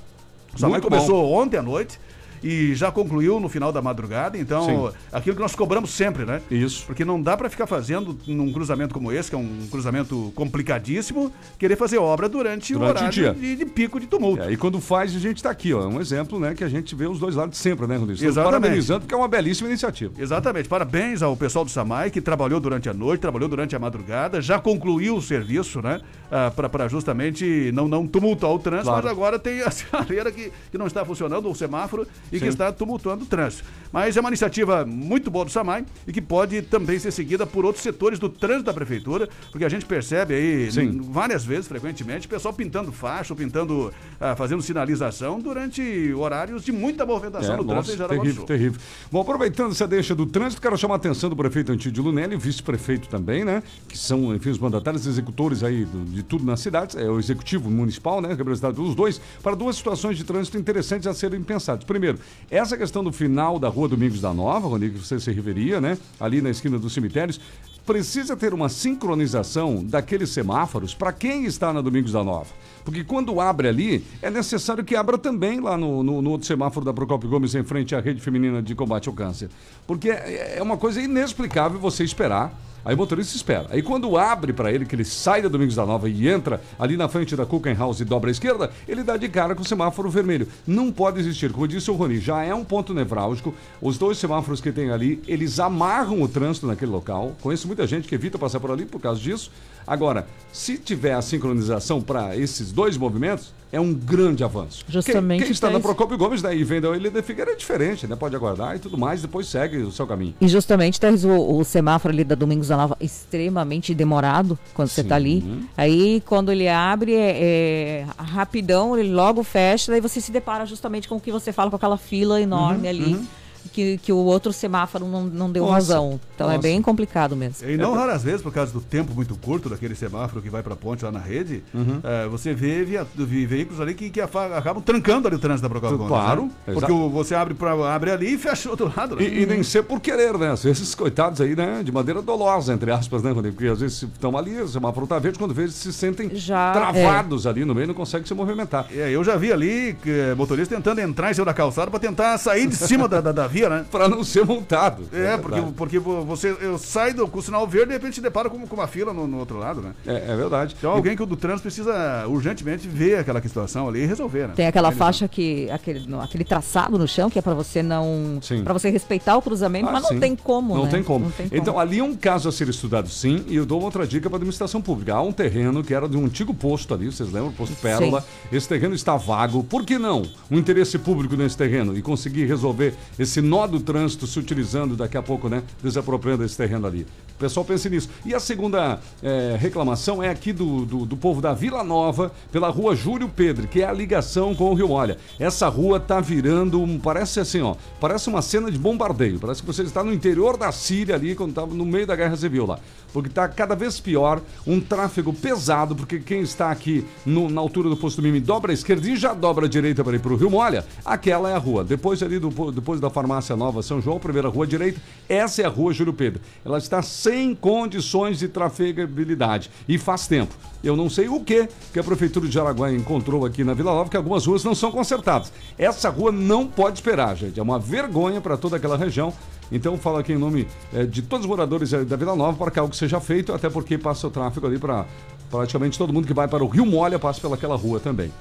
Speaker 2: O Samai
Speaker 1: Muito
Speaker 2: começou ontem à noite e já concluiu no final da madrugada, então
Speaker 1: Sim.
Speaker 2: aquilo que nós cobramos sempre, né?
Speaker 1: Isso.
Speaker 2: Porque não dá para ficar fazendo num cruzamento como esse, que é um cruzamento complicadíssimo, querer fazer obra durante, o
Speaker 1: Durante o
Speaker 2: horário
Speaker 1: dia.
Speaker 2: de, de pico de tumulto.
Speaker 1: É, e quando faz, a gente tá aqui, ó. É um exemplo, né, que a gente vê os dois lados sempre, né, Rodrigo?
Speaker 2: Exatamente.
Speaker 1: Parabenizando, porque é uma belíssima iniciativa.
Speaker 2: Exatamente. Parabéns ao pessoal do Samai que trabalhou durante a noite, trabalhou durante a madrugada, já concluiu o serviço, né? Ah, para justamente não, não tumultuar o trânsito,
Speaker 1: Claro.
Speaker 2: mas agora tem a sinaleira que, que não está funcionando, o semáforo, e que
Speaker 1: Sim.
Speaker 2: está tumultuando o trânsito. Mas é uma iniciativa muito boa do Samai e que pode também ser seguida por outros setores do trânsito da prefeitura, porque a gente percebe aí
Speaker 1: Sim.
Speaker 2: várias vezes, frequentemente, o pessoal pintando faixa, pintando, ah, fazendo sinalização durante horários de muita movimentação
Speaker 1: É,
Speaker 2: no
Speaker 1: nossa,
Speaker 2: trânsito em Jaraguá
Speaker 1: terrível, terrível. Bom, aproveitando essa deixa do trânsito, quero chamar a atenção do prefeito Antídio Lunelli, vice-prefeito também, né? Que são, enfim, os mandatários executores aí do- de tudo nas cidades, é o executivo municipal, né? Representado pelos dois, para duas situações de trânsito interessantes a serem pensadas. Primeiro, essa questão do final da rua Domingos da Nova, que você se referia, né? Ali na esquina dos cemitérios, precisa ter uma sincronização daqueles semáforos para quem está na Domingos da Nova. Porque quando abre ali, é necessário que abra também lá no, no- no outro semáforo da Procópio Gomes, em frente à rede feminina de combate ao câncer. Porque é é uma coisa inexplicável você esperar. Aí o motorista espera. Aí quando abre para ele, que ele sai da Domingos da Nova e entra ali na frente da House e dobra à esquerda, ele dá de cara com o semáforo vermelho. Não pode existir. Como disse o Rony, já é um ponto nevrálgico. Os dois semáforos que tem ali, eles amarram o trânsito naquele local. Conheço muita gente que evita passar por ali por causa disso. Agora, se tiver a sincronização para esses dois movimentos, é um grande avanço.
Speaker 3: Justamente
Speaker 1: Quem, quem está na
Speaker 3: isso.
Speaker 1: Procópio Gomes né, e vem da Ilha da Figueira é diferente, né? Pode aguardar e tudo mais, depois segue o seu caminho.
Speaker 3: E justamente, Teres, o, o semáforo ali da Domingos da Nova extremamente demorado quando você tá ali. Aí, quando ele abre, é, é rapidão, ele logo fecha, daí você se depara justamente com o que você fala, com aquela fila enorme ali. Que, que o outro semáforo não, não deu
Speaker 2: Nossa,
Speaker 3: razão. Então é
Speaker 2: nossa.
Speaker 3: bem complicado mesmo.
Speaker 2: E não raras vezes, por causa do tempo muito curto daquele semáforo que vai para a ponte lá na rede,
Speaker 1: Uhum.
Speaker 2: eh, você vê via- ve- veículos ali que, que acabam trancando ali o trânsito da Procópio Gomes,
Speaker 1: Claro,
Speaker 2: né? Porque o- você abre, pra, abre ali e fecha do outro lado. né?
Speaker 1: E, e nem ser por querer, né? Às vezes, esses coitados aí, né? De maneira dolosa, entre aspas, né, Rodrigo? Porque às vezes estão ali, o semáforo tá verde, quando vê, eles se sentem
Speaker 3: Já,
Speaker 1: travados ali no meio, não conseguem se movimentar.
Speaker 2: É, eu já vi ali que, eh, motorista tentando entrar em cima da calçada para tentar sair de cima da, da, da via, né?
Speaker 1: Para não ser multado.
Speaker 2: É, porque,
Speaker 1: verdade.
Speaker 2: porque vo- você eu sai do, com o sinal verde e de repente se depara com, com uma fila no, no outro lado, né?
Speaker 1: É, é verdade.
Speaker 2: Então alguém que o do trânsito precisa urgentemente ver aquela situação ali e resolver, né?
Speaker 3: Tem aquela faixa que. Aquele, no- aquele traçado no chão que é para você não.
Speaker 1: Sim.
Speaker 3: para você respeitar o cruzamento,
Speaker 1: Ah,
Speaker 3: mas não
Speaker 1: sim.
Speaker 3: tem como.
Speaker 1: Não
Speaker 3: né?
Speaker 1: tem como.
Speaker 3: Não tem como.
Speaker 1: Então, ali é um caso a ser estudado sim, e eu dou outra dica para a administração pública. Há um terreno que era de um antigo posto ali, vocês lembram? Posto Pérola. Esse terreno está vago. Por que não? Um interesse público nesse terreno e conseguir resolver esse nó do trânsito se utilizando daqui a pouco, né? Desapropriando esse terreno ali. O pessoal pense nisso. E a segunda é, reclamação é aqui do, do, do povo da Vila Nova, pela rua Júlio Pedro, que é a ligação com o Rio Olha. Essa rua tá virando, um, parece assim, ó, parece uma cena de bombardeio. Parece que você está no interior da Síria ali, quando estava no meio da Guerra Civil lá. Porque tá cada vez pior, um tráfego pesado, porque quem está aqui no- na altura do posto Mimi dobra a esquerda e já dobra a direita para ir para o Rio Molha, aquela é a rua. Depois ali, do, po- depois da farmácia Nova São João, primeira rua direita, essa é a rua Júlio Pedro. Ela está sem condições de trafegabilidade. E faz tempo. Eu não sei o que que a Prefeitura de Jaraguá encontrou aqui na Vila Nova, que algumas ruas não são consertadas. Essa rua não pode esperar, gente. É uma vergonha para toda aquela região. Então, falo aqui em nome eh, de todos os moradores eh, da Vila Nova para que algo seja feito, até porque passa o tráfego ali para praticamente todo mundo que vai para o Rio Molha passa pelaquela rua também.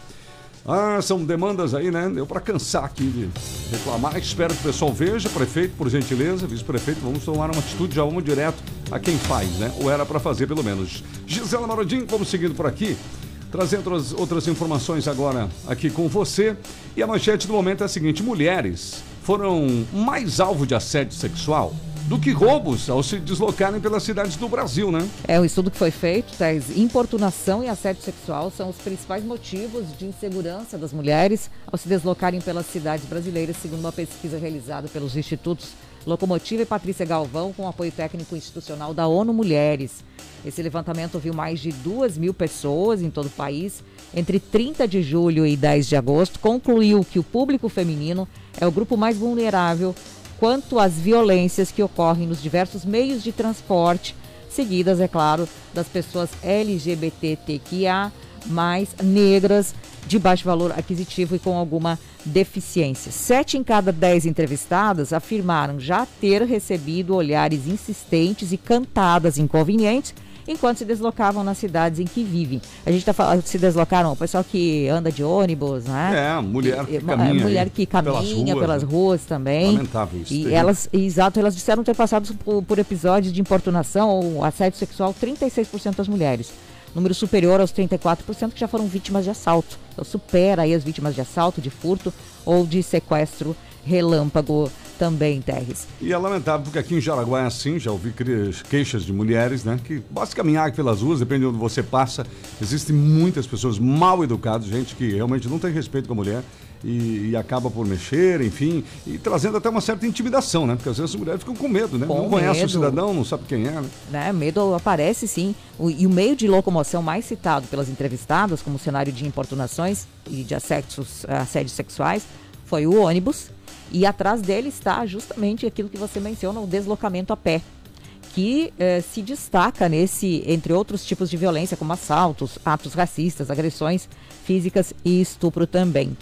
Speaker 1: Ah, são demandas aí, né? Deu para cansar aqui de reclamar. Espero que o pessoal veja, prefeito, por gentileza, vice-prefeito, vamos tomar uma atitude, já vamos direto a quem faz, né? Ou era para fazer, pelo menos. Gisela Marodinho, vamos seguindo por aqui, trazendo outras informações agora aqui com você. E a manchete do momento é a seguinte: mulheres foram mais alvo de assédio sexual do que roubos ao se deslocarem pelas cidades do Brasil, né?
Speaker 3: É um estudo que foi feito, Thais. Importunação e assédio sexual são os principais motivos de insegurança das mulheres ao se deslocarem pelas cidades brasileiras, segundo uma pesquisa realizada pelos institutos Locomotiva e Patrícia Galvão, com apoio técnico institucional da ONU Mulheres. Esse levantamento viu mais de duas mil pessoas em todo o país. Entre 30 de julho e 10 de agosto, concluiu que o público feminino é o grupo mais vulnerável quanto às violências que ocorrem nos diversos meios de transporte, seguidas, é claro, das pessoas LGBTQIA, mais negras, de baixo valor aquisitivo e com alguma deficiência. Sete em cada dez entrevistadas afirmaram já ter recebido olhares insistentes e cantadas inconvenientes enquanto se deslocavam nas cidades em que vivem. A gente está falando, se deslocaram, o pessoal que anda de ônibus, né?
Speaker 1: É, mulher que
Speaker 3: E-
Speaker 1: caminha
Speaker 3: mulher
Speaker 1: aí
Speaker 3: que
Speaker 1: pelas
Speaker 3: caminha
Speaker 1: ruas,
Speaker 3: pelas
Speaker 1: né?
Speaker 3: ruas também.
Speaker 1: Lamentável isso,
Speaker 3: E
Speaker 1: terrível.
Speaker 3: elas, exato, elas disseram ter passado por, por episódios de importunação ou assédio sexual 36% das mulheres. Número superior aos 34% que já foram vítimas de assalto. Então supera aí as vítimas de assalto, de furto ou de sequestro relâmpago também, Terres.
Speaker 1: E é lamentável, porque aqui em Jaraguá é assim, já ouvi queixas de mulheres, né? Que basta caminhar pelas ruas, depende de onde você passa. Existem muitas pessoas mal educadas, gente que realmente não tem respeito com a mulher e, e acaba por mexer, enfim, e trazendo até uma certa intimidação, né? Porque às vezes as mulheres ficam com medo, né?
Speaker 3: Com
Speaker 1: não conhece o
Speaker 3: medo.
Speaker 1: cidadão, não sabe quem é, né?
Speaker 3: né? Medo aparece sim. O- e o meio de locomoção mais citado pelas entrevistadas como cenário de importunações e de assédios, assédios sexuais foi o ônibus. E atrás dele está justamente aquilo que você menciona, o deslocamento a pé. Que eh, se destaca nesse, entre outros tipos de violência, como assaltos, atos racistas, agressões físicas e estupro também.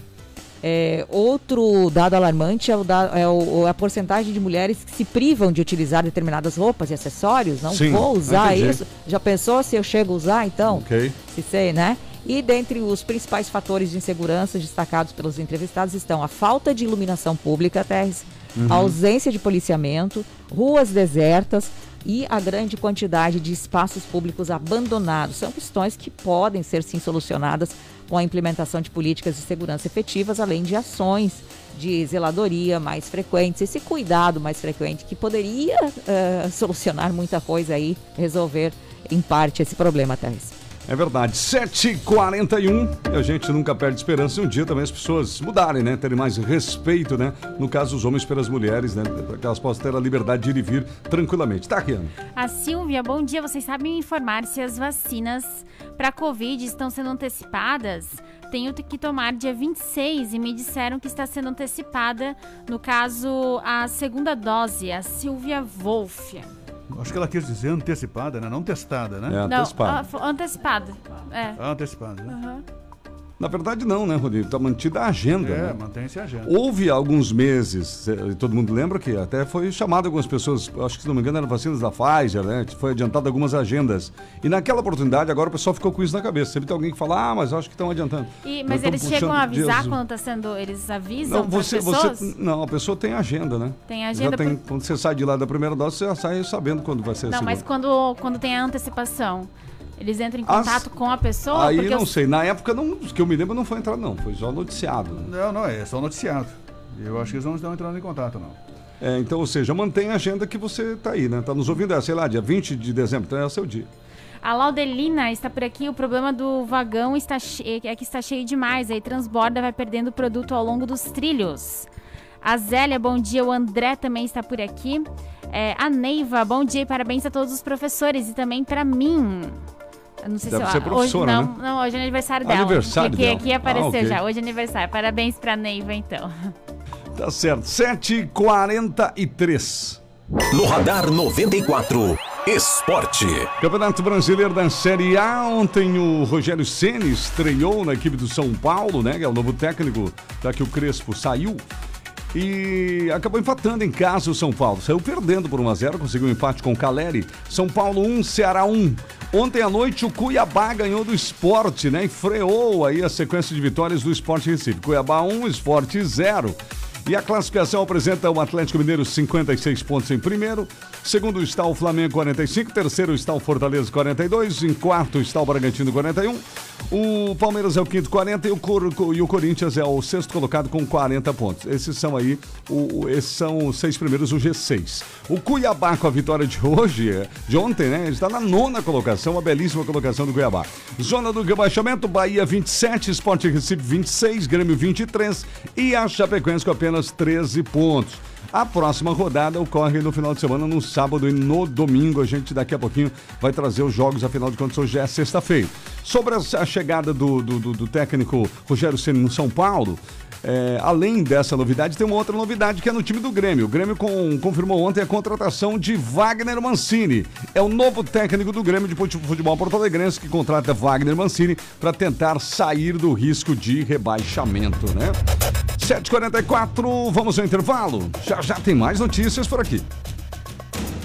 Speaker 3: É, outro dado alarmante é, o da- é o- a porcentagem de mulheres que se privam de utilizar determinadas roupas e acessórios. Não
Speaker 1: Sim,
Speaker 3: vou usar
Speaker 1: entendi.
Speaker 3: isso. Já pensou se eu chego a usar, então?
Speaker 1: Ok.
Speaker 3: Se sei, né? E dentre os principais fatores de insegurança destacados pelos entrevistados estão a falta de iluminação pública, Terres,
Speaker 12: Uhum.
Speaker 3: a ausência de policiamento, ruas desertas e a grande quantidade de espaços públicos abandonados. São questões que podem ser sim solucionadas com a implementação de políticas de segurança efetivas, além de ações de zeladoria mais frequentes, esse cuidado mais frequente que poderia eh, solucionar muita coisa aí, resolver em parte esse problema, Terres.
Speaker 1: É verdade. 7h41. E a gente nunca perde esperança um dia também as pessoas mudarem, né? Terem mais respeito, né? No caso, os homens pelas mulheres, né? Para que elas possam ter a liberdade de ir e vir tranquilamente. Tá, Riana?
Speaker 5: A Silvia, bom dia. Vocês sabem informar se as vacinas para Covid estão sendo antecipadas? Tenho que tomar dia 26 e me disseram que está sendo antecipada, no caso, a segunda dose, a Silvia Wolff.
Speaker 2: Acho que ela quis dizer antecipada, né? Não testada, né?
Speaker 1: É,
Speaker 5: Não,
Speaker 1: antecipada.
Speaker 5: ah, fo- antecipada. É.
Speaker 2: Antecipada, né?
Speaker 5: Aham.
Speaker 1: Na verdade, não, né, Rodrigo? Tá mantida a agenda.
Speaker 2: É,
Speaker 1: né?
Speaker 2: mantém-se a agenda.
Speaker 1: Houve alguns meses, todo mundo lembra que até foi chamado algumas pessoas, acho que se não me engano eram vacinas da Pfizer, né? Foi adiantado algumas agendas. E naquela oportunidade, agora o pessoal ficou com isso na cabeça. Sempre tem alguém que fala, ah, mas acho que estão adiantando.
Speaker 5: E, mas eles chegam a avisar
Speaker 1: dias-
Speaker 5: quando está sendo. Eles avisam
Speaker 1: Não, você,
Speaker 5: pessoas?
Speaker 1: você, não, a pessoa tem agenda, né?
Speaker 5: Tem
Speaker 1: Já
Speaker 5: agenda
Speaker 1: tem-
Speaker 5: por-
Speaker 1: Quando você sai de lá da primeira dose, você já sai sabendo quando vai ser
Speaker 5: Não, mas quando, quando tem a antecipação, eles entram em
Speaker 1: As-
Speaker 5: contato com a pessoa?
Speaker 1: Aí não
Speaker 5: eu-
Speaker 1: sei, na época não, que eu me lembro não foi entrado não, foi só noticiado. né?
Speaker 2: Não, não, é só noticiado. Eu acho que eles não estão entrando em contato, não.
Speaker 1: É, então, ou seja, mantenha a agenda que você está aí, né? Está nos ouvindo, é, sei lá, dia 20 de dezembro, então é o seu dia.
Speaker 5: A Laudelina está por aqui. O problema do vagão está che... é que está cheio demais. Aí transborda, vai perdendo produto ao longo dos trilhos. A Zélia, bom dia. O André também está por aqui. É, a Neiva, bom dia e parabéns a todos os professores e também para mim. Eu não sei
Speaker 1: Deve
Speaker 5: se
Speaker 1: ser
Speaker 5: hoje,
Speaker 1: professora,
Speaker 5: não,
Speaker 1: né?
Speaker 5: não, hoje é aniversário dela.
Speaker 1: Aniversário
Speaker 5: que,
Speaker 1: dela.
Speaker 5: Aqui apareceu
Speaker 1: Ah, ok.
Speaker 5: já. Hoje é aniversário. Parabéns para Neiva, então.
Speaker 1: Tá certo. 7h43.
Speaker 6: No Radar 94, Esporte.
Speaker 1: Campeonato Brasileiro da Série A. Ontem o Rogério Ceni estreou na equipe do São Paulo, né? Que é o novo técnico, já que o Crespo saiu. E acabou empatando em casa o São Paulo. Saiu perdendo por 1x0, conseguiu um empate com o Caleri. São Paulo 1, Ceará 1. Ontem à noite o Cuiabá ganhou do esporte, né? E freou aí a sequência de vitórias do esporte Recife. Cuiabá 1, esporte 0. E a classificação apresenta o Atlético Mineiro 56 pontos em primeiro, segundo está o Flamengo 45, terceiro está o Fortaleza 42, em quarto está o Bragantino 41, o Palmeiras é o quinto 40 e o, Cor- e o Corinthians é o sexto colocado com 40 pontos. Esses são aí, o, esses são os seis primeiros, o G6. O Cuiabá com a vitória de hoje, de ontem, né? Está na nona colocação, uma belíssima colocação do Cuiabá. Zona do rebaixamento, Bahia 27, Sport Recife 26, Grêmio 23 e a Chapecoense com apenas 13 pontos. A próxima rodada ocorre no final de semana, no sábado e no domingo. A gente daqui a pouquinho vai trazer os jogos, afinal de contas, hoje é sexta-feira. Sobre a chegada do, do, do- do técnico Rogério Ceni no São Paulo, é, além dessa novidade, tem uma outra novidade que é no time do Grêmio. O Grêmio com- confirmou ontem a contratação de Wagner Mancini. É o novo técnico do Grêmio de fute- futebol porto-alegrense que contrata Wagner Mancini para tentar sair do risco de rebaixamento, né? 7h44, vamos ao intervalo. Já já tem mais notícias por aqui.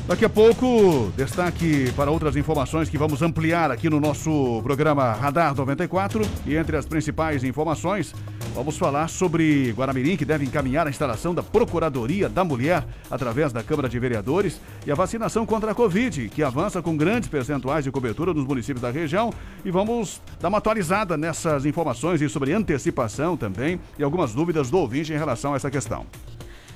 Speaker 2: Daqui a pouco, destaque para outras informações que vamos ampliar aqui no nosso programa Radar 94. E entre as principais informações, vamos falar sobre Guaramirim, que deve encaminhar a instalação da Procuradoria da Mulher através da Câmara de Vereadores e a vacinação contra a Covid, que avança com grandes percentuais de cobertura nos municípios da região. E vamos dar uma atualizada nessas informações e sobre antecipação também e algumas dúvidas do ouvinte em relação a essa questão.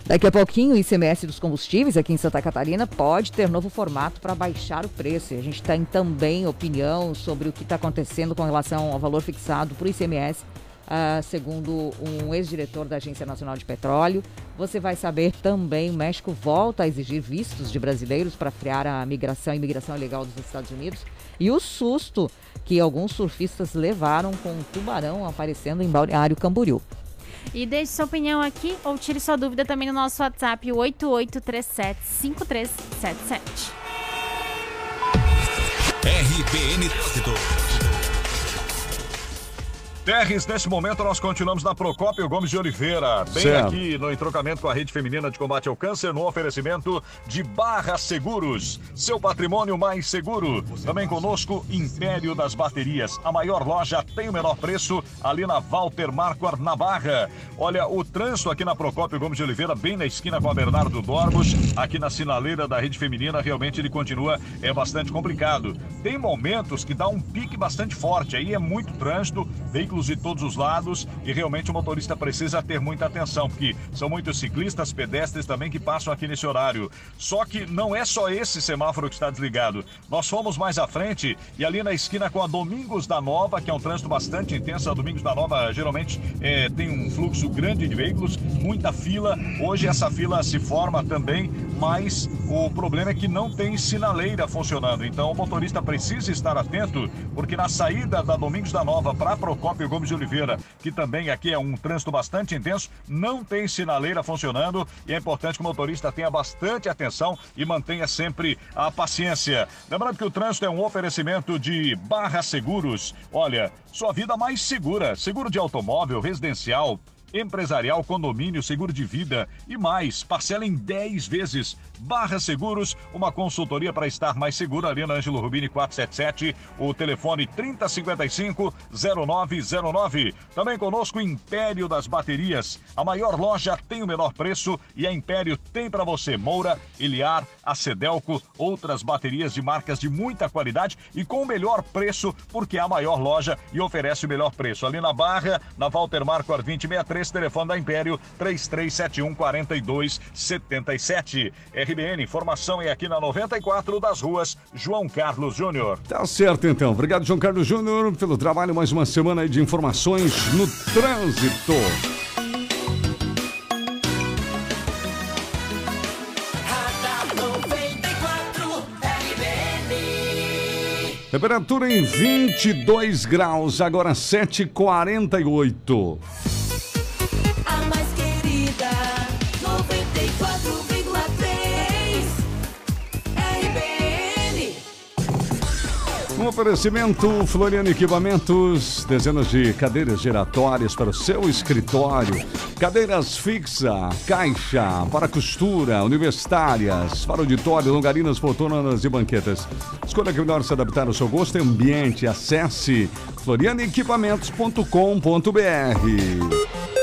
Speaker 3: Daqui a pouquinho, o ICMS dos combustíveis aqui em Santa Catarina pode ter novo formato para baixar o preço. E a gente tem também opinião sobre o que está acontecendo com relação ao valor fixado para o ICMS, ah, segundo um ex-diretor da Agência Nacional de Petróleo. Você vai saber também, o México volta a exigir vistos de brasileiros para frear a migração e imigração ilegal dos Estados Unidos. E o susto que alguns surfistas levaram com um tubarão aparecendo em Balneário Camboriú.
Speaker 5: E deixe sua opinião aqui ou tire sua dúvida também no nosso WhatsApp, o 88375377.
Speaker 6: RBN Trânsito.
Speaker 4: Terres, nesse momento nós continuamos na Procópio Gomes de Oliveira, bem
Speaker 1: Certo.
Speaker 4: aqui no entrocamento com a Rede Feminina de Combate ao Câncer, no oferecimento de Barra Seguros, seu patrimônio mais seguro. Também conosco, Império das Baterias, a maior loja tem o menor preço, ali na Walter Marquardt, na Barra. Olha, o trânsito aqui na Procópio Gomes de Oliveira, bem na esquina com a Bernardo Dormos, aqui na sinaleira da Rede Feminina, realmente ele continua, é bastante complicado. Tem momentos que dá um pique bastante forte, aí é muito trânsito, veículos de todos os lados e realmente o motorista precisa ter muita atenção, porque são muitos ciclistas, pedestres também que passam aqui nesse horário. Só que não é só esse semáforo que está desligado. Nós fomos mais à frente e ali na esquina com a Domingos da Nova, que é um trânsito bastante intenso, a Domingos da Nova geralmente é, tem um fluxo grande de veículos, muita fila. Hoje essa fila se forma também, mas o problema é que não tem sinaleira funcionando. Então o motorista precisa estar atento, porque na saída da Domingos da Nova para Procópio Gomes de Oliveira, que também aqui é um trânsito bastante intenso, não tem sinaleira funcionando e é importante que o motorista tenha bastante atenção e mantenha sempre a paciência. Lembrando que o trânsito é um oferecimento de Barra Seguros. Olha, sua vida mais segura. Seguro de automóvel, residencial, empresarial, condomínio, seguro de vida e mais. Parcela em 10 vezes. Barra Seguros, uma consultoria para estar mais seguro. Ali na Ângelo Rubini 477, o telefone 3055-0909. Também conosco Império das Baterias. A maior loja tem o menor preço e a Império tem para você Moura, Iliar, Acedelco, outras baterias de marcas de muita qualidade e com o melhor preço, porque é a maior loja e oferece o melhor preço. Ali na Barra, na Walter Marco 2063 esse telefone da Império, 3371 4277. RBN, informação é aqui na 94 das ruas João Carlos Júnior.
Speaker 1: Tá certo então. Obrigado, João Carlos Júnior, pelo trabalho. Mais uma semana aí de informações no trânsito. Temperatura em 22 graus, agora 7h48. Oferecimento Floriano Equipamentos, dezenas de cadeiras giratórias para o seu escritório, cadeiras fixa, caixa, para costura, universitárias, para auditório, longarinas, poltronas e banquetas. Escolha que melhor se adaptar ao seu gosto e ambiente. Acesse florianoequipamentos.com.br.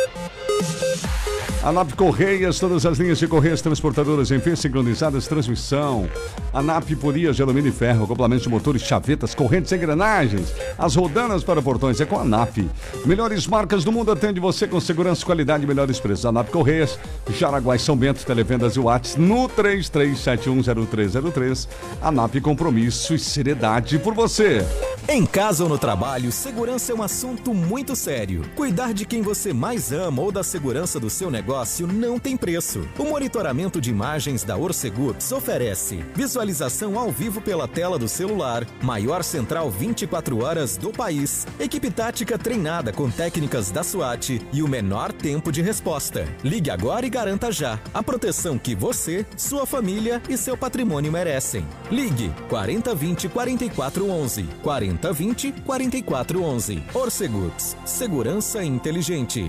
Speaker 1: ANAP Correias, todas as linhas de correias transportadoras em fio sincronizadas, transmissão. ANAP Polias de alumínio e ferro, acoplamento de motores, chavetas, correntes, engrenagens. As rodanas para portões é com a ANAP. Melhores marcas do mundo atende você com segurança, qualidade e melhores preços. ANAP Correias, Jaraguá e São Bento, televendas e Whats no 33710303. ANAP Compromisso e seriedade por você.
Speaker 13: Em casa ou no trabalho, segurança é um assunto muito sério. Cuidar de quem você mais ama ou da segurança do seu negócio não tem preço. O monitoramento de imagens da Orcegups oferece visualização ao vivo pela tela do celular, maior central 24 horas do país, equipe tática treinada com técnicas da SWAT e o menor tempo de resposta. Ligue agora e garanta já a proteção que você, sua família e seu patrimônio merecem. Ligue 4020 4411 4020 4411. Orcegups, segurança inteligente.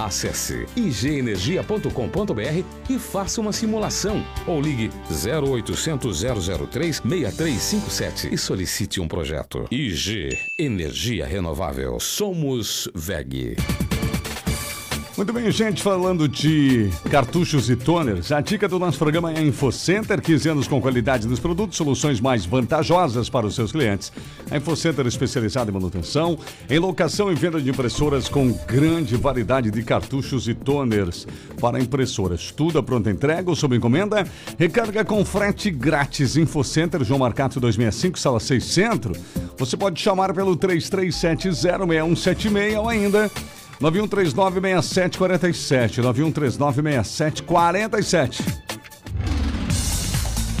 Speaker 7: Acesse igenergia.com.br e faça uma simulação ou ligue 0800 003 6357 e solicite um projeto. IG Energia Renovável. Somos VEG.
Speaker 1: Muito bem, gente, falando de cartuchos e toners, a dica do nosso programa é InfoCenter, 15 anos com qualidade nos produtos, soluções mais vantajosas para os seus clientes. A InfoCenter é especializada em manutenção, em locação e venda de impressoras com grande variedade de cartuchos e toners para impressoras. Tudo a pronta entrega ou sob encomenda. Recarga com frete grátis. InfoCenter, João Marcato 265, sala 6 Centro. Você pode chamar pelo 33706176 ou ainda 91396747. 91396747.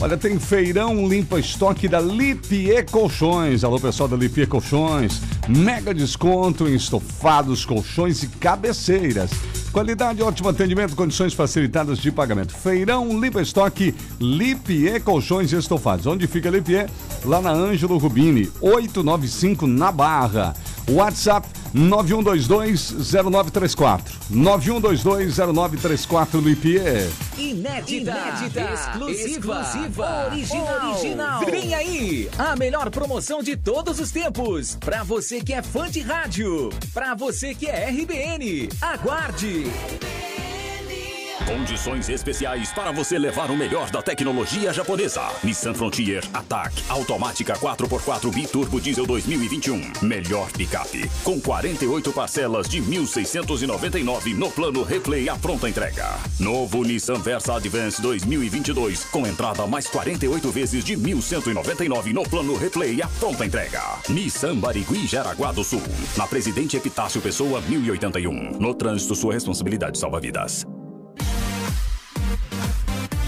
Speaker 1: Olha, tem feirão limpa estoque da Lipier Colchões. Alô, pessoal da Lipier Colchões. Mega desconto em estofados, colchões e cabeceiras. Qualidade, ótimo atendimento, condições facilitadas de pagamento. Feirão limpa estoque Lipier Colchões e Estofados. Onde fica Lipier? Lá na Ângelo Rubini, 895 na Barra. WhatsApp 9122-0934. 9122-0934 Lipier.
Speaker 11: Inédita, exclusiva, original. original. Vem aí, a melhor promoção de todos os tempos. Pra você que é fã de rádio, pra você que é RBN. Aguarde.
Speaker 14: Condições especiais para você levar o melhor da tecnologia japonesa. Nissan Frontier Attack automática 4x4 biturbo diesel 2021. Melhor picape com 48 parcelas de 1.699 no plano Replay à pronta entrega. Novo Nissan Versa Advance 2022 com entrada mais 48 vezes de 1.199 no plano Replay à pronta entrega. Nissan Barigui Jaraguá do Sul. Na Presidente Epitácio Pessoa 1081. No trânsito sua responsabilidade salva vidas.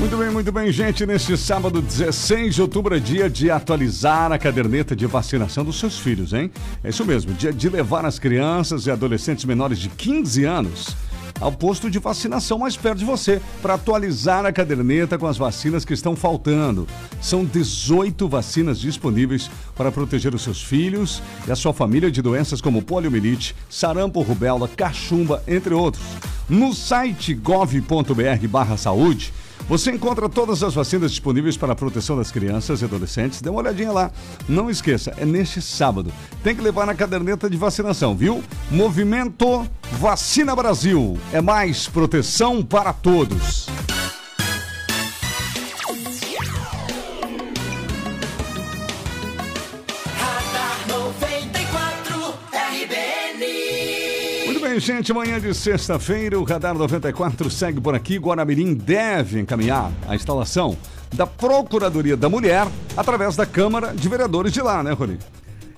Speaker 1: Muito bem, muito bem, gente. Neste sábado, 16 de outubro, é dia de atualizar a caderneta de vacinação dos seus filhos, hein? É isso mesmo, dia de levar as crianças e adolescentes menores de 15 anos ao posto de vacinação mais perto de você para atualizar a caderneta com as vacinas que estão faltando. São 18 vacinas disponíveis para proteger os seus filhos e a sua família de doenças como poliomielite, sarampo, rubéola, cachumba, entre outros. No site gov.br/saúde Você encontra todas as vacinas disponíveis para a proteção das crianças e adolescentes. Dê uma olhadinha lá. Não esqueça, é neste sábado. Tem que levar na caderneta de vacinação, viu? Movimento Vacina Brasil. É mais proteção para todos. Bem, gente. Manhã de sexta-feira, o Radar 94 segue por aqui. Guaramirim deve encaminhar a instalação da Procuradoria da Mulher através da Câmara de Vereadores de lá, né, Rony?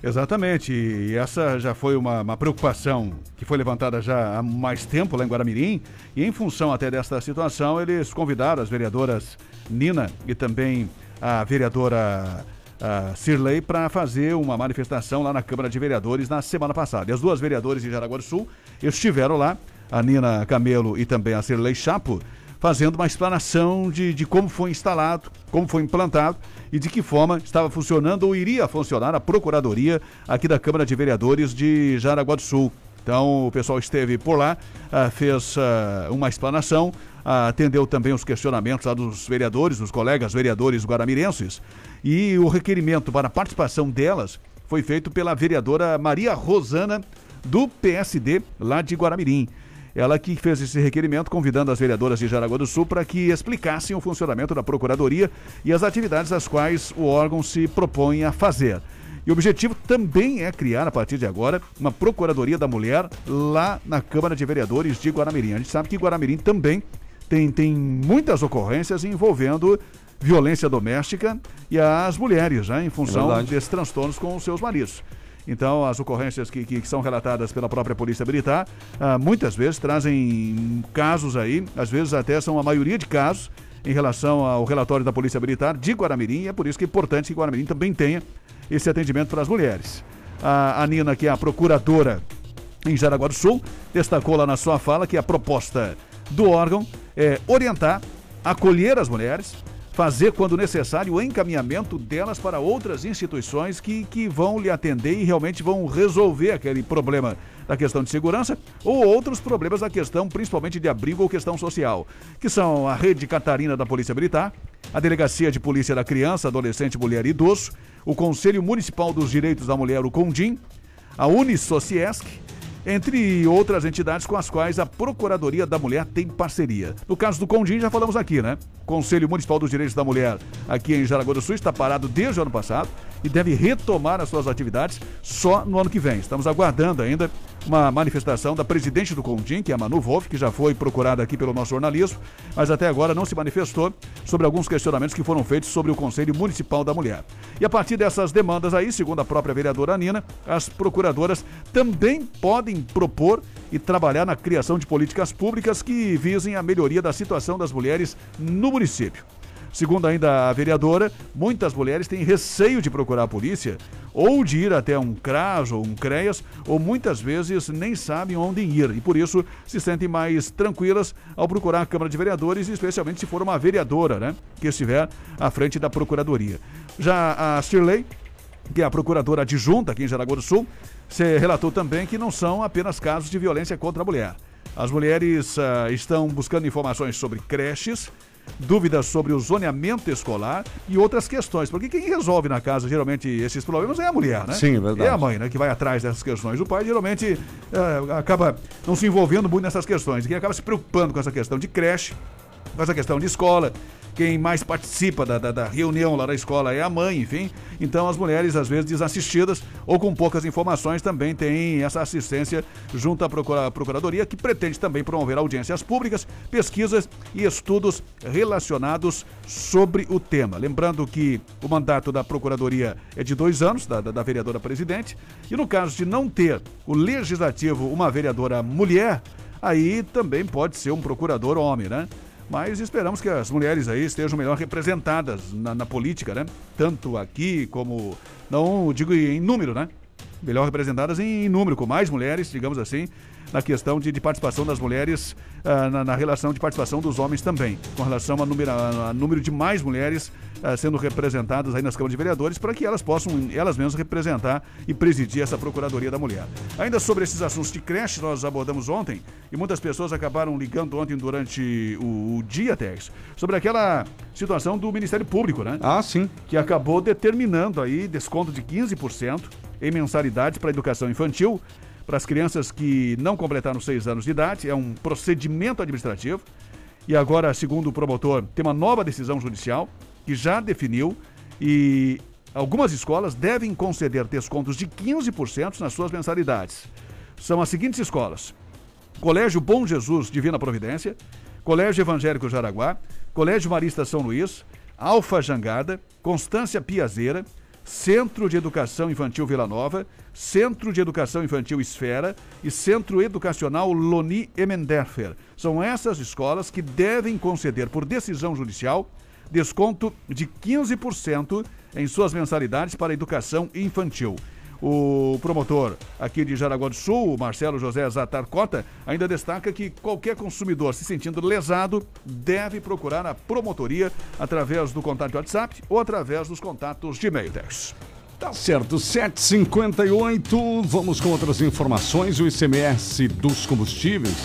Speaker 2: Exatamente, e essa já foi uma, uma preocupação que foi levantada já há mais tempo lá em Guaramirim, e em função até desta situação, eles convidaram as vereadoras Nina e também a vereadora ah, Cirlei para fazer uma manifestação lá na Câmara de Vereadores na semana passada. E as duas vereadoras de Jaraguá do Sul estiveram lá, a Nina Camelo e também a Cirlei Chapo, fazendo uma explanação de, de como foi instalado, como foi implantado e de que forma estava funcionando ou iria funcionar a Procuradoria aqui da Câmara de Vereadores de Jaraguá do Sul. Então o pessoal esteve por lá, ah, fez ah, uma explanação, ah, atendeu também os questionamentos dos vereadores, dos colegas vereadores guaramirenses, e o requerimento para a participação delas foi feito pela vereadora Maria Rosana, do PSD, lá de Guaramirim. Ela que fez esse requerimento convidando as vereadoras de Jaraguá do Sul para que explicassem o funcionamento da Procuradoria e as atividades às quais o órgão se propõe a fazer. E o objetivo também é criar, a partir de agora, uma Procuradoria da Mulher lá na Câmara de Vereadores de Guaramirim. A gente sabe que Guaramirim também tem, tem muitas ocorrências envolvendo violência doméstica e as mulheres, né, em função
Speaker 1: Verdade.
Speaker 2: desses transtornos com os seus maridos. Então, as ocorrências que, que, que são relatadas pela própria Polícia Militar, ah, muitas vezes trazem casos aí, às vezes até são a maioria de casos, em relação ao relatório da Polícia Militar de Guaramirim, e é por isso que é importante que Guaramirim também tenha esse atendimento para as mulheres. A, a Nina, que é a procuradora em Jaraguá do Sul, destacou lá na sua fala que a proposta do órgão é orientar, acolher as mulheres, fazer, quando necessário, o encaminhamento delas para outras instituições que, que vão lhe atender e realmente vão resolver aquele problema da questão de segurança ou outros problemas da questão, principalmente de abrigo ou questão social, que são a Rede Catarina da Polícia Militar, a Delegacia de Polícia da Criança, Adolescente, Mulher e Idoso, o Conselho Municipal dos Direitos da Mulher, o CONDIM, a Unisociesc, entre outras entidades com as quais a Procuradoria da Mulher tem parceria. No caso do Condim, já falamos aqui, né? Conselho Municipal dos Direitos da Mulher aqui em Jaraguá do Sul está parado desde o ano passado e deve retomar as suas atividades só no ano que vem. Estamos aguardando ainda uma manifestação da presidente do Condim, que é a Manu Wolff, que já foi procurada aqui pelo nosso jornalismo, mas até agora não se manifestou sobre alguns questionamentos que foram feitos sobre o Conselho Municipal da Mulher. E a partir dessas demandas aí, segundo a própria vereadora Nina, as procuradoras também podem propor e trabalhar na criação de políticas públicas que visem a melhoria da situação das mulheres no município. Segundo ainda a vereadora, muitas mulheres têm receio de procurar a polícia ou de ir até um CRAS ou um CREAS, ou muitas vezes nem sabem onde ir e por isso se sentem mais tranquilas ao procurar a Câmara de Vereadores, especialmente se for uma vereadora, né, que estiver à frente da Procuradoria. Já a Shirley, que é a procuradora adjunta aqui em Jaraguá do Sul, se relatou também que não são apenas casos de violência contra a mulher. As mulheres ah, estão buscando informações sobre creches, dúvidas sobre o zoneamento escolar e outras questões. Porque quem resolve na casa, geralmente, esses problemas é a mulher, né?
Speaker 1: Sim, é verdade.
Speaker 2: É a mãe, né? Que vai atrás dessas questões. O pai, geralmente, eh, acaba não se envolvendo muito nessas questões. E quem acaba se preocupando com essa questão de creche, com essa questão de escola, quem mais participa da, da, da reunião lá da escola é a mãe, enfim. Então as mulheres, às vezes desassistidas ou com poucas informações, também têm essa assistência junto à procura- Procuradoria, que pretende também promover audiências públicas, pesquisas e estudos relacionados sobre o tema. Lembrando que o mandato da Procuradoria é de dois anos, da, da, da vereadora presidente, e no caso de não ter o legislativo uma vereadora mulher, aí também pode ser um procurador homem, né? Mas esperamos que as mulheres aí estejam melhor representadas na, na política, né? Tanto aqui como, não digo em número, né? melhor representadas em número, com mais mulheres, digamos assim, na questão de, de participação das mulheres, ah, na, na relação de participação dos homens também, com relação a número, a número de mais mulheres ah, sendo representadas aí nas câmaras de vereadores, para que elas possam, elas mesmas, representar e presidir essa Procuradoria da Mulher. Ainda sobre esses assuntos de creche, nós abordamos ontem, e muitas pessoas acabaram ligando ontem durante o, o dia, Tex, sobre aquela situação do Ministério Público, né?
Speaker 1: Ah, sim.
Speaker 2: Que acabou determinando aí desconto de 15% em mensalidades para a educação infantil para as crianças que não completaram seis anos de idade. É um procedimento administrativo. E agora, segundo o promotor, tem uma nova decisão judicial que já definiu e algumas escolas devem conceder descontos de 15% nas suas mensalidades. São as seguintes escolas: Colégio Bom Jesus Divina Providência, Colégio Evangélico Jaraguá, Colégio Marista São Luís, Alfa Jangada, Constância Piazeira, Centro de Educação Infantil Vila Nova, Centro de Educação Infantil Esfera e Centro Educacional Loni Emenderfer. São essas escolas que devem conceder, por decisão judicial, desconto de 15% em suas mensalidades para educação infantil. O promotor aqui de Jaraguá do Sul, Marcelo José Zatar Cota, ainda destaca que qualquer consumidor se sentindo lesado deve procurar a promotoria através do contato WhatsApp ou através dos contatos de e-mail.
Speaker 1: Tá certo, 758. Vamos com outras informações. O ICMS dos combustíveis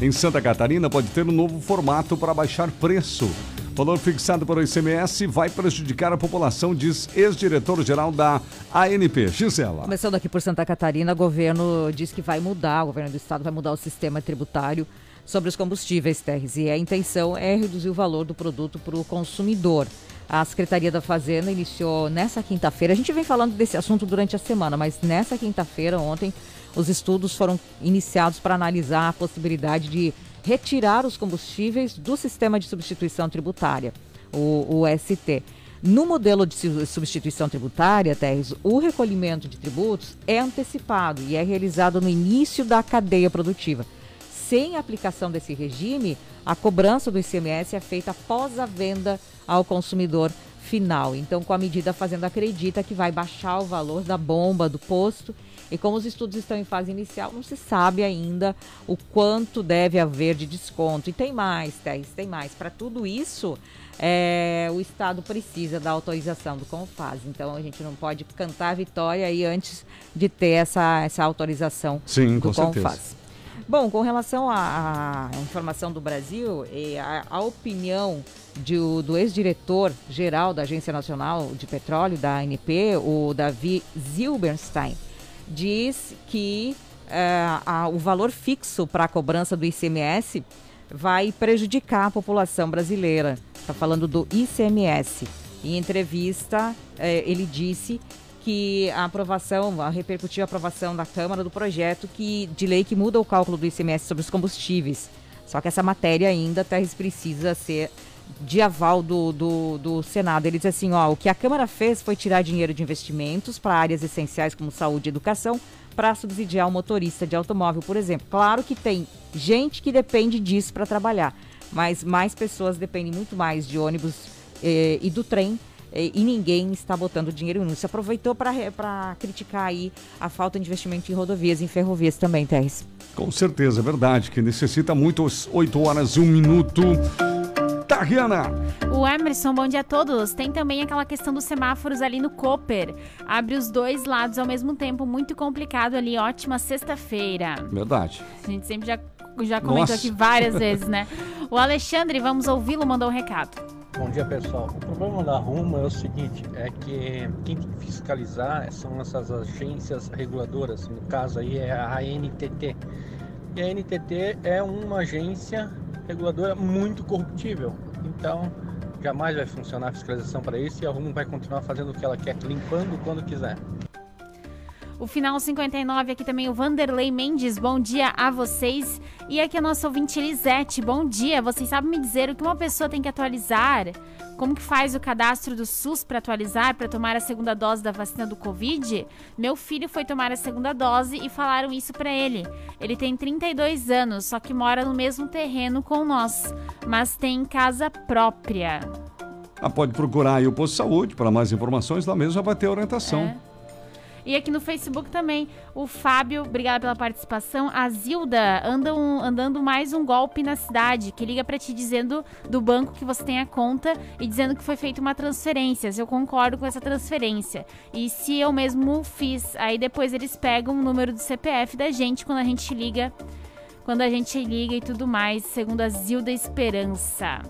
Speaker 1: em Santa Catarina pode ter um novo formato para baixar preço. Valor fixado para o ICMS vai prejudicar a população, diz ex-diretor-geral da ANP. Gisela.
Speaker 3: Começando aqui por Santa Catarina, o governo diz que vai mudar, o governo do estado vai mudar o sistema tributário sobre os combustíveis, Terres, e a intenção é reduzir o valor do produto para o consumidor. A Secretaria da Fazenda iniciou nessa quinta-feira, a gente vem falando desse assunto durante a semana, mas nessa quinta-feira, ontem, os estudos foram iniciados para analisar a possibilidade de retirar os combustíveis do sistema de substituição tributária, o, o ST. No modelo de substituição tributária, Terres, o recolhimento de tributos é antecipado e é realizado no início da cadeia produtiva. Sem aplicação desse regime, a cobrança do ICMS é feita após a venda ao consumidor final. Então, com a medida, a Fazenda acredita que vai baixar o valor da bomba, do posto e como os estudos estão em fase inicial, não se sabe ainda o quanto deve haver de desconto. E tem mais, Thais, tem mais. Para tudo isso, é, o Estado precisa da autorização do Confaz. Então a gente não pode cantar a vitória aí antes de ter essa, essa autorização
Speaker 1: Sim,
Speaker 3: do
Speaker 1: com
Speaker 3: Confaz.
Speaker 1: certeza.
Speaker 3: Bom, com relação à, informação do Brasil, e a, a opinião de, do ex-diretor geral da Agência Nacional de Petróleo, da ANP, o Davi Zilberstein, diz que eh, a- o valor fixo para a cobrança do ICMS vai prejudicar a população brasileira. Está falando do ICMS. Em entrevista, eh, ele disse que a aprovação, a repercutiu a aprovação da Câmara do projeto que, de lei que muda o cálculo do ICMS sobre os combustíveis. Só que essa matéria ainda, Terres, precisa ser de aval do, do, do Senado. Ele diz assim, ó, o que a Câmara fez foi tirar dinheiro de investimentos para áreas essenciais como saúde e educação para subsidiar o motorista de automóvel, por exemplo. Claro que tem gente que depende disso para trabalhar, mas mais pessoas dependem muito mais de ônibus eh, e do trem eh, e ninguém está botando dinheiro nisso. Aproveitou para criticar aí a falta de investimento em rodovias e em ferrovias também, Terres.
Speaker 1: Com certeza, é verdade, que necessita muito, 8 horas e 1 minuto. Tá, Rihanna.
Speaker 5: O Emerson, bom dia a todos. Tem também aquela questão dos semáforos ali no Cooper. Abre os dois lados ao mesmo tempo, muito complicado ali. Ótima sexta-feira.
Speaker 1: Verdade.
Speaker 5: A gente sempre já, já comentou
Speaker 1: Nossa.
Speaker 5: aqui várias vezes, né? O Alexandre, vamos ouvi-lo, mandou um recado.
Speaker 15: Bom dia pessoal. O problema da Rumo é o seguinte, é que quem tem que fiscalizar são essas agências reguladoras, no caso aí é a ANTT. E a ANTT é uma agência reguladora muito corruptível. Então jamais vai funcionar a fiscalização para isso e a Rumo vai continuar fazendo o que ela quer, limpando quando quiser.
Speaker 5: O final 59, aqui também o Vanderlei Mendes, bom dia a vocês. E aqui a nossa ouvinte Elisete, bom dia. Vocês sabem me dizer o que uma pessoa tem que atualizar? Como que faz o cadastro do SUS para atualizar, para tomar a segunda dose da vacina do Covid? Meu filho foi tomar a segunda dose e falaram isso para ele. Ele tem 32 anos, só que mora no mesmo terreno com nós, mas tem casa própria.
Speaker 1: Ah, pode procurar aí o posto de saúde para mais informações, lá mesmo já vai ter orientação.
Speaker 5: E aqui no Facebook também, o Fábio, obrigada pela participação. A Zilda, anda um- andando mais um golpe na cidade, que liga pra ti dizendo do banco que você tem a conta e dizendo que foi feita uma transferência. Se eu concordo com essa transferência. E se eu mesmo fiz, aí depois eles pegam o número do CPF da gente quando a gente liga, quando a gente liga e tudo mais, segundo a Zilda Esperança.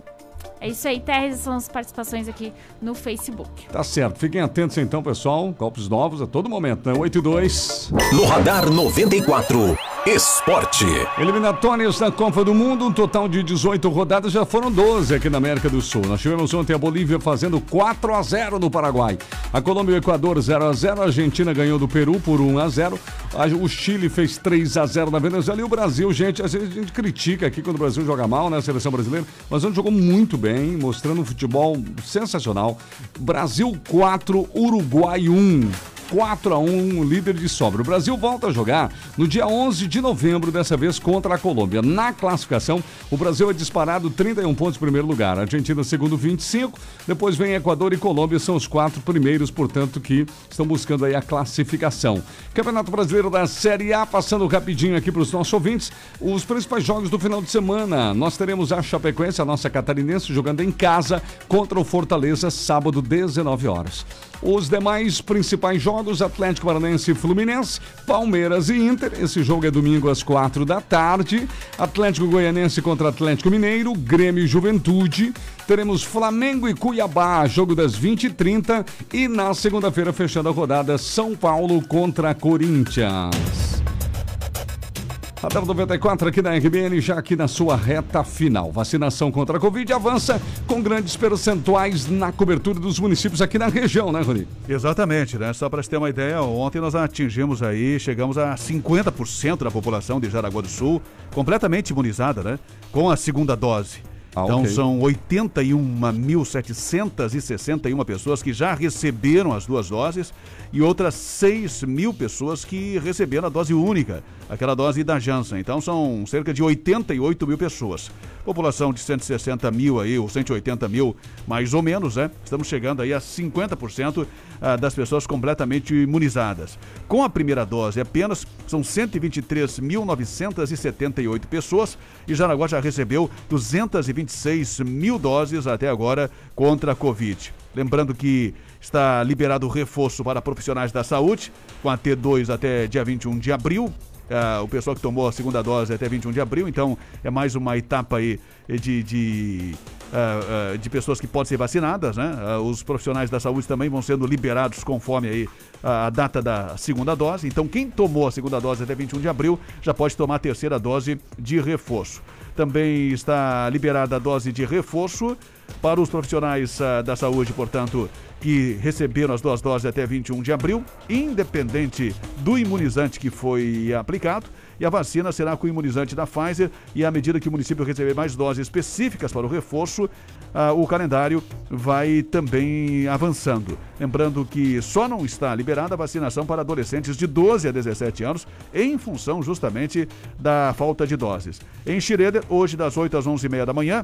Speaker 5: É isso aí, Terres, são as participações aqui no Facebook.
Speaker 1: Tá certo. Fiquem atentos então, pessoal. Golpes novos a todo momento, né? 8 e 2.
Speaker 14: No Radar 94, Esporte.
Speaker 1: Eliminatórias da Copa do Mundo, um total de 18 rodadas, já foram 12 aqui na América do Sul. Nós tivemos ontem a Bolívia fazendo 4 a 0 no Paraguai. A Colômbia e o Equador 0 a 0 a Argentina ganhou do Peru por 1 a 0 A- O Chile fez 3 a 0 na Venezuela e o Brasil, gente, a gente critica aqui quando o Brasil joga mal, né, a seleção brasileira, mas ontem jogou muito bem, mostrando um futebol sensacional. Brasil 4, Uruguai 1. 4 a 1 líder de sobra. O Brasil volta a jogar no dia 11 de novembro, dessa vez contra a Colômbia. Na classificação, o Brasil é disparado 31 pontos em primeiro lugar. A Argentina, segundo, 25. Depois vem Equador e Colômbia, são os quatro primeiros, portanto, que estão buscando aí a classificação. Campeonato Brasileiro da Série A, passando rapidinho aqui para os nossos ouvintes, os principais jogos do final de semana. Nós teremos a Chapecoense, a nossa catarinense, jogando em casa contra o Fortaleza, sábado, 19 horas. Os demais principais jogos, Atlético Paranaense e Fluminense, Palmeiras e Inter. Esse jogo é domingo às quatro da tarde. Atlético Goianense contra Atlético Mineiro, Grêmio e Juventude. Teremos Flamengo e Cuiabá, jogo das 20h30. E na segunda-feira, fechando a rodada, São Paulo contra Corinthians. Radar 94 aqui na RBN, já aqui na sua reta final. Vacinação contra a Covid avança com grandes percentuais na cobertura dos municípios aqui na região, né, Rony?
Speaker 2: Exatamente, né? Só para você ter uma ideia, ontem nós atingimos aí, chegamos a 50% da população de Jaraguá do Sul completamente imunizada, né? Com a segunda dose.
Speaker 1: Ah,
Speaker 2: então
Speaker 1: ok.
Speaker 2: são 81.761 pessoas que já receberam as duas doses e outras 6 mil pessoas que receberam a dose única, aquela dose da Janssen. Então são cerca de 88 mil pessoas. População de 160 mil aí, ou 180 mil, mais ou menos, né? Estamos chegando aí a 50% ah, das pessoas completamente imunizadas. Com a primeira dose apenas, são 123.978 pessoas e Jaraguá já recebeu 226 mil doses até agora contra a Covid. Lembrando que está liberado o reforço para profissionais da saúde, com a T2 até dia 21 de abril. Ah, o pessoal que tomou a segunda dose até 21 de abril, então é mais uma etapa aí de, de, ah, ah, de pessoas que podem ser vacinadas, né? Ah, os profissionais da saúde também vão sendo liberados conforme aí a data da segunda dose. Então, quem tomou a segunda dose até 21 de abril já pode tomar a terceira dose de reforço. Também está liberada a dose de reforço para os profissionais da saúde, portanto, que receberam as duas doses até 21 de abril, independente do imunizante que foi aplicado. E a vacina será com o imunizante da Pfizer. E à medida que o município receber mais doses específicas para o reforço, ah, o calendário vai também avançando. Lembrando que só não está liberada a vacinação para adolescentes de 12 a 17 anos, em função justamente da falta de doses. Em Schroeder, hoje das 8 às 11h30 da manhã,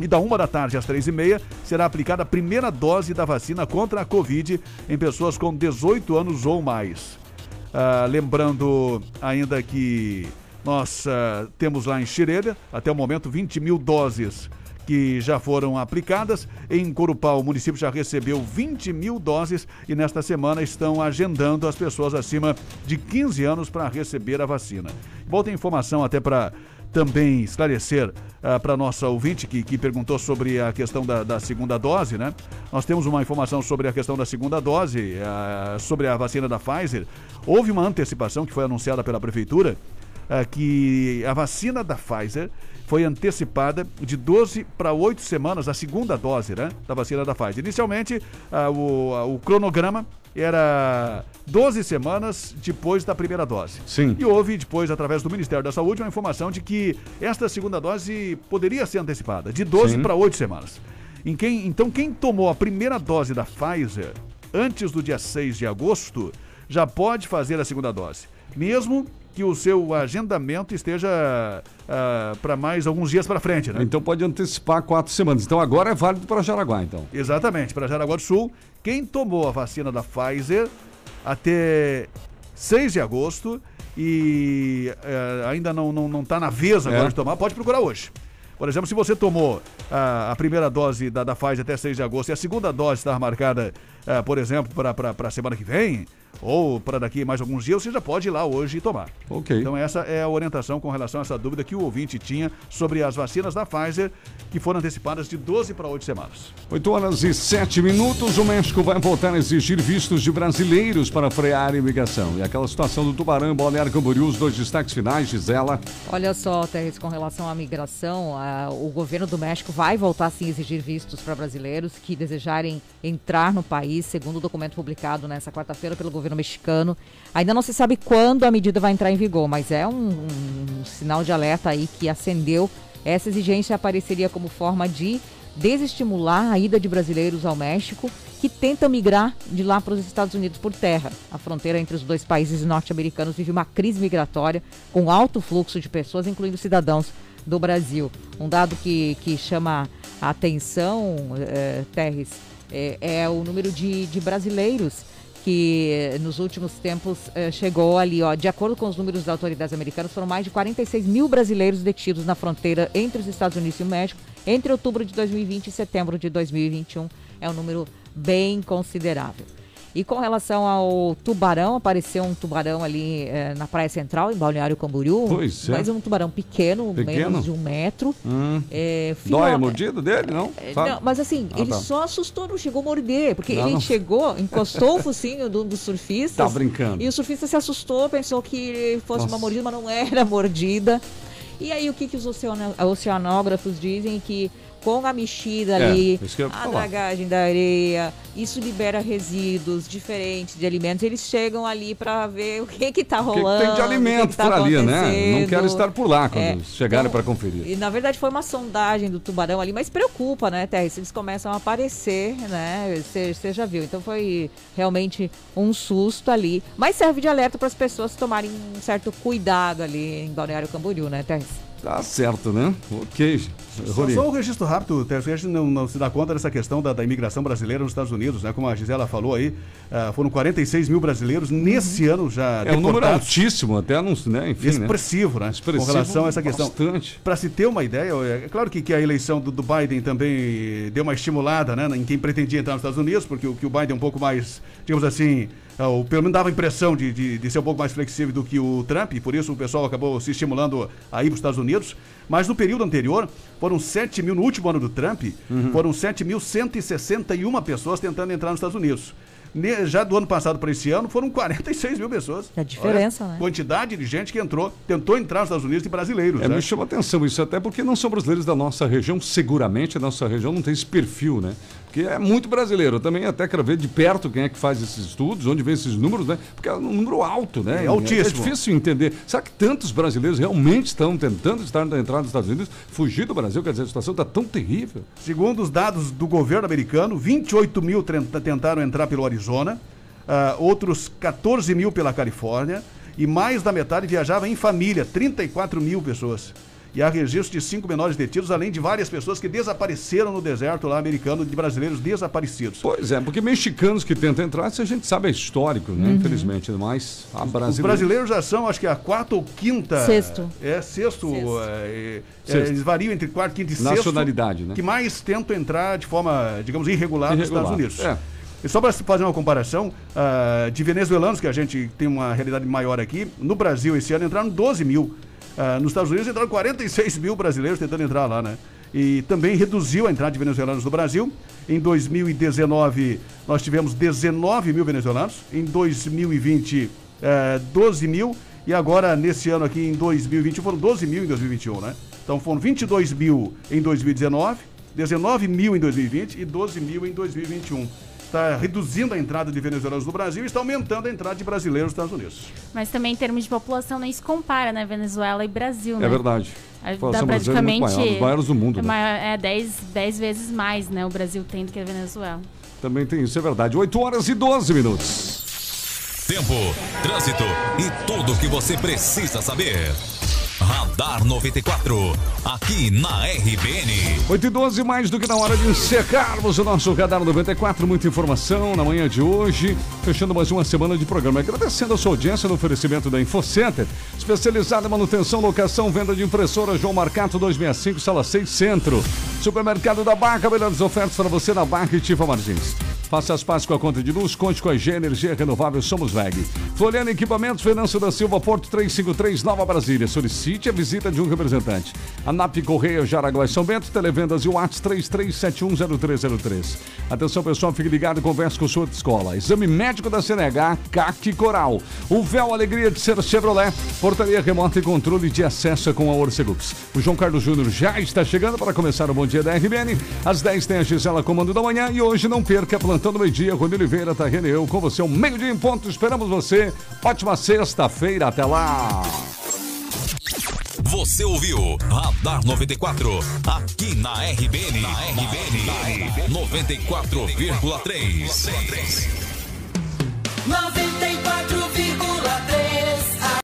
Speaker 2: e da uma da tarde às três e meia será aplicada a primeira dose da vacina contra a Covid em pessoas com 18 anos ou mais. Ah, lembrando ainda que nós ah, temos lá em Xirelha, até o momento, 20 mil doses que já foram aplicadas. Em Corupá, o município já recebeu 20 mil doses e nesta semana estão agendando as pessoas acima de 15 anos para receber a vacina. Volta a informação até para também esclarecer para nossa ouvinte que, que perguntou sobre a questão da, da segunda dose, né? Nós temos uma informação sobre a questão da segunda dose, ah, sobre a vacina da Pfizer. Houve uma antecipação que foi anunciada pela prefeitura ah, que a vacina da Pfizer foi antecipada de 12 para 8 semanas, a segunda dose né, da vacina da Pfizer. Inicialmente, ah, o, ah, o cronograma era 12 semanas depois da primeira dose.
Speaker 1: Sim.
Speaker 2: E houve depois, através do Ministério da Saúde, uma informação de que esta segunda dose poderia ser antecipada, de 12
Speaker 1: Sim.
Speaker 2: para 8 semanas. Em quem, então, quem tomou a primeira dose da Pfizer antes do dia 6 de agosto já pode fazer a segunda dose. Mesmo que o seu agendamento esteja para mais alguns dias para frente, né?
Speaker 1: Então pode antecipar quatro semanas. Então agora é válido para Jaraguá, então.
Speaker 2: Exatamente, para Jaraguá do Sul, quem tomou a vacina da Pfizer até 6 de agosto e eh, ainda não, não, não tá na vez agora
Speaker 1: É.
Speaker 2: de tomar, pode procurar hoje. Por exemplo, se você tomou a, a primeira dose da, da Pfizer até 6 de agosto e a segunda dose está marcada, eh, por exemplo, para a semana que vem ou para daqui mais alguns dias, você já pode ir lá hoje e tomar.
Speaker 1: Ok.
Speaker 2: Então essa é a orientação com relação a essa dúvida que o ouvinte tinha sobre as vacinas da Pfizer, que foram antecipadas de 12 para 8 semanas.
Speaker 1: 8 horas e 7 minutos. O México vai voltar a exigir vistos de brasileiros para frear a imigração. E aquela situação do Tubarão e Balneário Camboriú, os dois destaques finais, Gisela.
Speaker 3: Olha só, Teres, com relação à migração, a- o governo do México vai voltar sim a exigir vistos para brasileiros que desejarem entrar no país, segundo o documento publicado nessa quarta-feira pelo governo mexicano. Ainda não se sabe quando a medida vai entrar em vigor, mas é um, um sinal de alerta aí que acendeu. Essa exigência apareceria como forma de desestimular a ida de brasileiros ao México que tentam migrar de lá para os Estados Unidos por terra. A fronteira entre os dois países norte-americanos vive uma crise migratória com alto fluxo de pessoas, incluindo cidadãos do Brasil. Um dado que, que chama a atenção, eh, Terres, eh, é o número de, de brasileiros que nos últimos tempos eh, chegou ali, ó, de acordo com os números das autoridades americanas, foram mais de 46 mil brasileiros detidos na fronteira entre os Estados Unidos e o México entre outubro de 2020 e setembro de 2021. É um número bem considerável. E com relação ao tubarão, apareceu um tubarão ali eh, na Praia Central, em Balneário Camboriú.
Speaker 1: Pois é.
Speaker 3: Mas um tubarão pequeno,
Speaker 1: Pequeno?
Speaker 3: menos de um metro.
Speaker 1: Hum.
Speaker 3: É,
Speaker 1: Dói a mordida dele, não?
Speaker 3: é,
Speaker 1: Sabe?
Speaker 3: Não, mas assim,
Speaker 1: Ah,
Speaker 3: ele
Speaker 1: tá.
Speaker 3: só assustou, não chegou a morder, porque
Speaker 1: Não,
Speaker 3: ele
Speaker 1: não.
Speaker 3: chegou, encostou o focinho do, do surfista.
Speaker 1: Tá brincando.
Speaker 3: E o surfista se assustou, pensou que fosse
Speaker 1: Nossa.
Speaker 3: uma mordida, mas não era mordida. E aí o que, que os oceano- oceanógrafos dizem que com a mexida
Speaker 1: É,
Speaker 3: ali, a
Speaker 1: falar.
Speaker 3: dragagem da areia, isso libera resíduos diferentes de alimentos. Eles chegam ali para ver o que que tá
Speaker 1: O que que
Speaker 3: rolando.
Speaker 1: tem de
Speaker 3: o que
Speaker 1: alimento
Speaker 3: que tá
Speaker 1: por ali, né? Não quero estar por lá quando
Speaker 3: É,
Speaker 1: chegarem
Speaker 3: então,
Speaker 1: para conferir.
Speaker 3: e na verdade foi uma sondagem do tubarão ali, mas preocupa, né, Terry? Se eles começam a aparecer, né? Você já viu. Então foi realmente um susto ali. Mas serve de alerta para as pessoas tomarem um certo cuidado ali em Balneário Camboriú, né, Terry?
Speaker 1: Tá certo, né? Ok.
Speaker 2: Só, só um registro rápido, a gente não, não se dá conta dessa questão da, da imigração brasileira nos Estados Unidos, né? Como a Gisela falou aí, ah, foram 46 mil brasileiros nesse ano já
Speaker 1: É um número altíssimo, até não, né? Enfim, né?
Speaker 2: expressivo, né?
Speaker 1: Expressivo
Speaker 2: com relação a essa questão. Para se ter uma ideia, é claro que, que a eleição do, do Biden também deu uma estimulada né, em quem pretendia entrar nos Estados Unidos, porque o, que o Biden é um pouco mais, digamos assim, ah, o, pelo menos dava a impressão de, de, de ser um pouco mais flexível do que o Trump, e por isso o pessoal acabou se estimulando a ir para os Estados Unidos. Mas no período anterior, foram 7 mil, no último ano do Trump,
Speaker 1: Uhum.
Speaker 2: foram 7.161 pessoas tentando entrar nos Estados Unidos. Já do ano passado para esse ano, foram 46 mil pessoas.
Speaker 3: É a diferença,
Speaker 2: Olha,
Speaker 3: né?
Speaker 2: Quantidade de gente que entrou, tentou entrar nos Estados Unidos e brasileiros.
Speaker 1: É,
Speaker 2: né?
Speaker 1: me chama atenção isso, até porque não são brasileiros da nossa região, seguramente a nossa região não tem esse perfil, né? Porque é muito brasileiro. Eu também até quero ver de perto quem é que faz esses estudos, onde vem esses números, né? Porque é um número alto, né?
Speaker 2: É altíssimo.
Speaker 1: É difícil entender. Será que tantos brasileiros realmente estão tentando estar na entrada dos Estados Unidos, fugir do Brasil? Quer dizer, a situação está tão terrível.
Speaker 2: Segundo os dados do governo americano, 28 mil tentaram entrar pelo Arizona, ah, outros 14 mil pela Califórnia e mais da metade viajava em família, 34 mil pessoas. E há registro de cinco menores detidos, além de várias pessoas que desapareceram no deserto lá americano, de brasileiros desaparecidos.
Speaker 1: Pois é, porque mexicanos que tentam entrar, isso a gente sabe é histórico, né?
Speaker 2: Uhum.
Speaker 1: Infelizmente, mas a
Speaker 2: Os
Speaker 1: brasileiros...
Speaker 2: brasileiros já são, acho que a quarta ou quinta.
Speaker 1: Sexto.
Speaker 2: É, sexto. é, é,
Speaker 1: Sexto.
Speaker 2: eles variam entre quarto, quinto e sexto.
Speaker 1: Nacionalidade, né?
Speaker 2: Que mais tentam entrar de forma, digamos, irregular, nos
Speaker 1: Irregular,
Speaker 2: Estados Unidos.
Speaker 1: é.
Speaker 2: E só para fazer uma comparação, ah, de venezuelanos, que a gente tem uma realidade maior aqui, no Brasil esse ano entraram 12 mil. Ah, nos Estados Unidos entraram 46 mil brasileiros tentando entrar lá, né? E também reduziu a entrada de venezuelanos no Brasil. Em 2019, nós tivemos 19 mil venezuelanos. Em 2020, eh, 12 mil. E agora, nesse ano aqui, em 2020, foram 12 mil em 2021, né? Então foram 22 mil em 2019, 19 mil em 2020 e 12 mil em 2021. Está reduzindo a entrada de venezuelanos no Brasil e está aumentando a entrada de brasileiros nos Estados Unidos.
Speaker 5: Mas também em termos de população nem se compara, né? Venezuela e Brasil, né?
Speaker 1: É verdade.
Speaker 5: A-
Speaker 1: A
Speaker 5: Dá
Speaker 1: é
Speaker 5: praticamente.
Speaker 1: maior, os maiores do mundo,
Speaker 5: É,
Speaker 1: né?
Speaker 5: maior- é 10 10 vezes mais, né? O Brasil tem do que a Venezuela.
Speaker 1: Também tem isso, é verdade. 8 horas e 12 minutos.
Speaker 6: Tempo, trânsito e tudo o que você precisa saber.
Speaker 4: Radar 94, aqui na RBN.
Speaker 1: 8 e 12, mais do que na hora de encerrarmos o nosso Radar 94. Muita informação na manhã de hoje, fechando mais uma semana de programa. Agradecendo a sua audiência no oferecimento da InfoCenter, especializada em manutenção, locação, venda de impressora João Marcato 265, sala 6 Centro. Supermercado da Barca, melhores ofertas para você na Barca e Tifa Martins. Faça as pazes com a conta de luz, conte com a G Energia Renovável Somos VEG. Floriano Equipamentos, Venâncio da Silva, Porto 353, Nova Brasília. Solicite a visita de um representante. ANAP Correia, Jaraguá e São Bento, Televendas e Whats 33710303. Atenção pessoal, fique ligado e converse com sua escola. Exame médico da CNH, CAC Coral. O véu Alegria de ser Chevrolet, portaria remota e controle de acesso com a Orcegups. O João Carlos Júnior já está chegando para começar o Bom Dia da RBN. Às 10 tem a Gisela Comando da Manhã e hoje não perca, plantando meio-dia, Rony Oliveira, Tarrene eu com você, um meio-dia em ponto. Esperamos você. Ótima sexta-feira, até lá.
Speaker 4: Você ouviu Radar 94, aqui na RBN. Na RBN, 94,3.
Speaker 12: 94.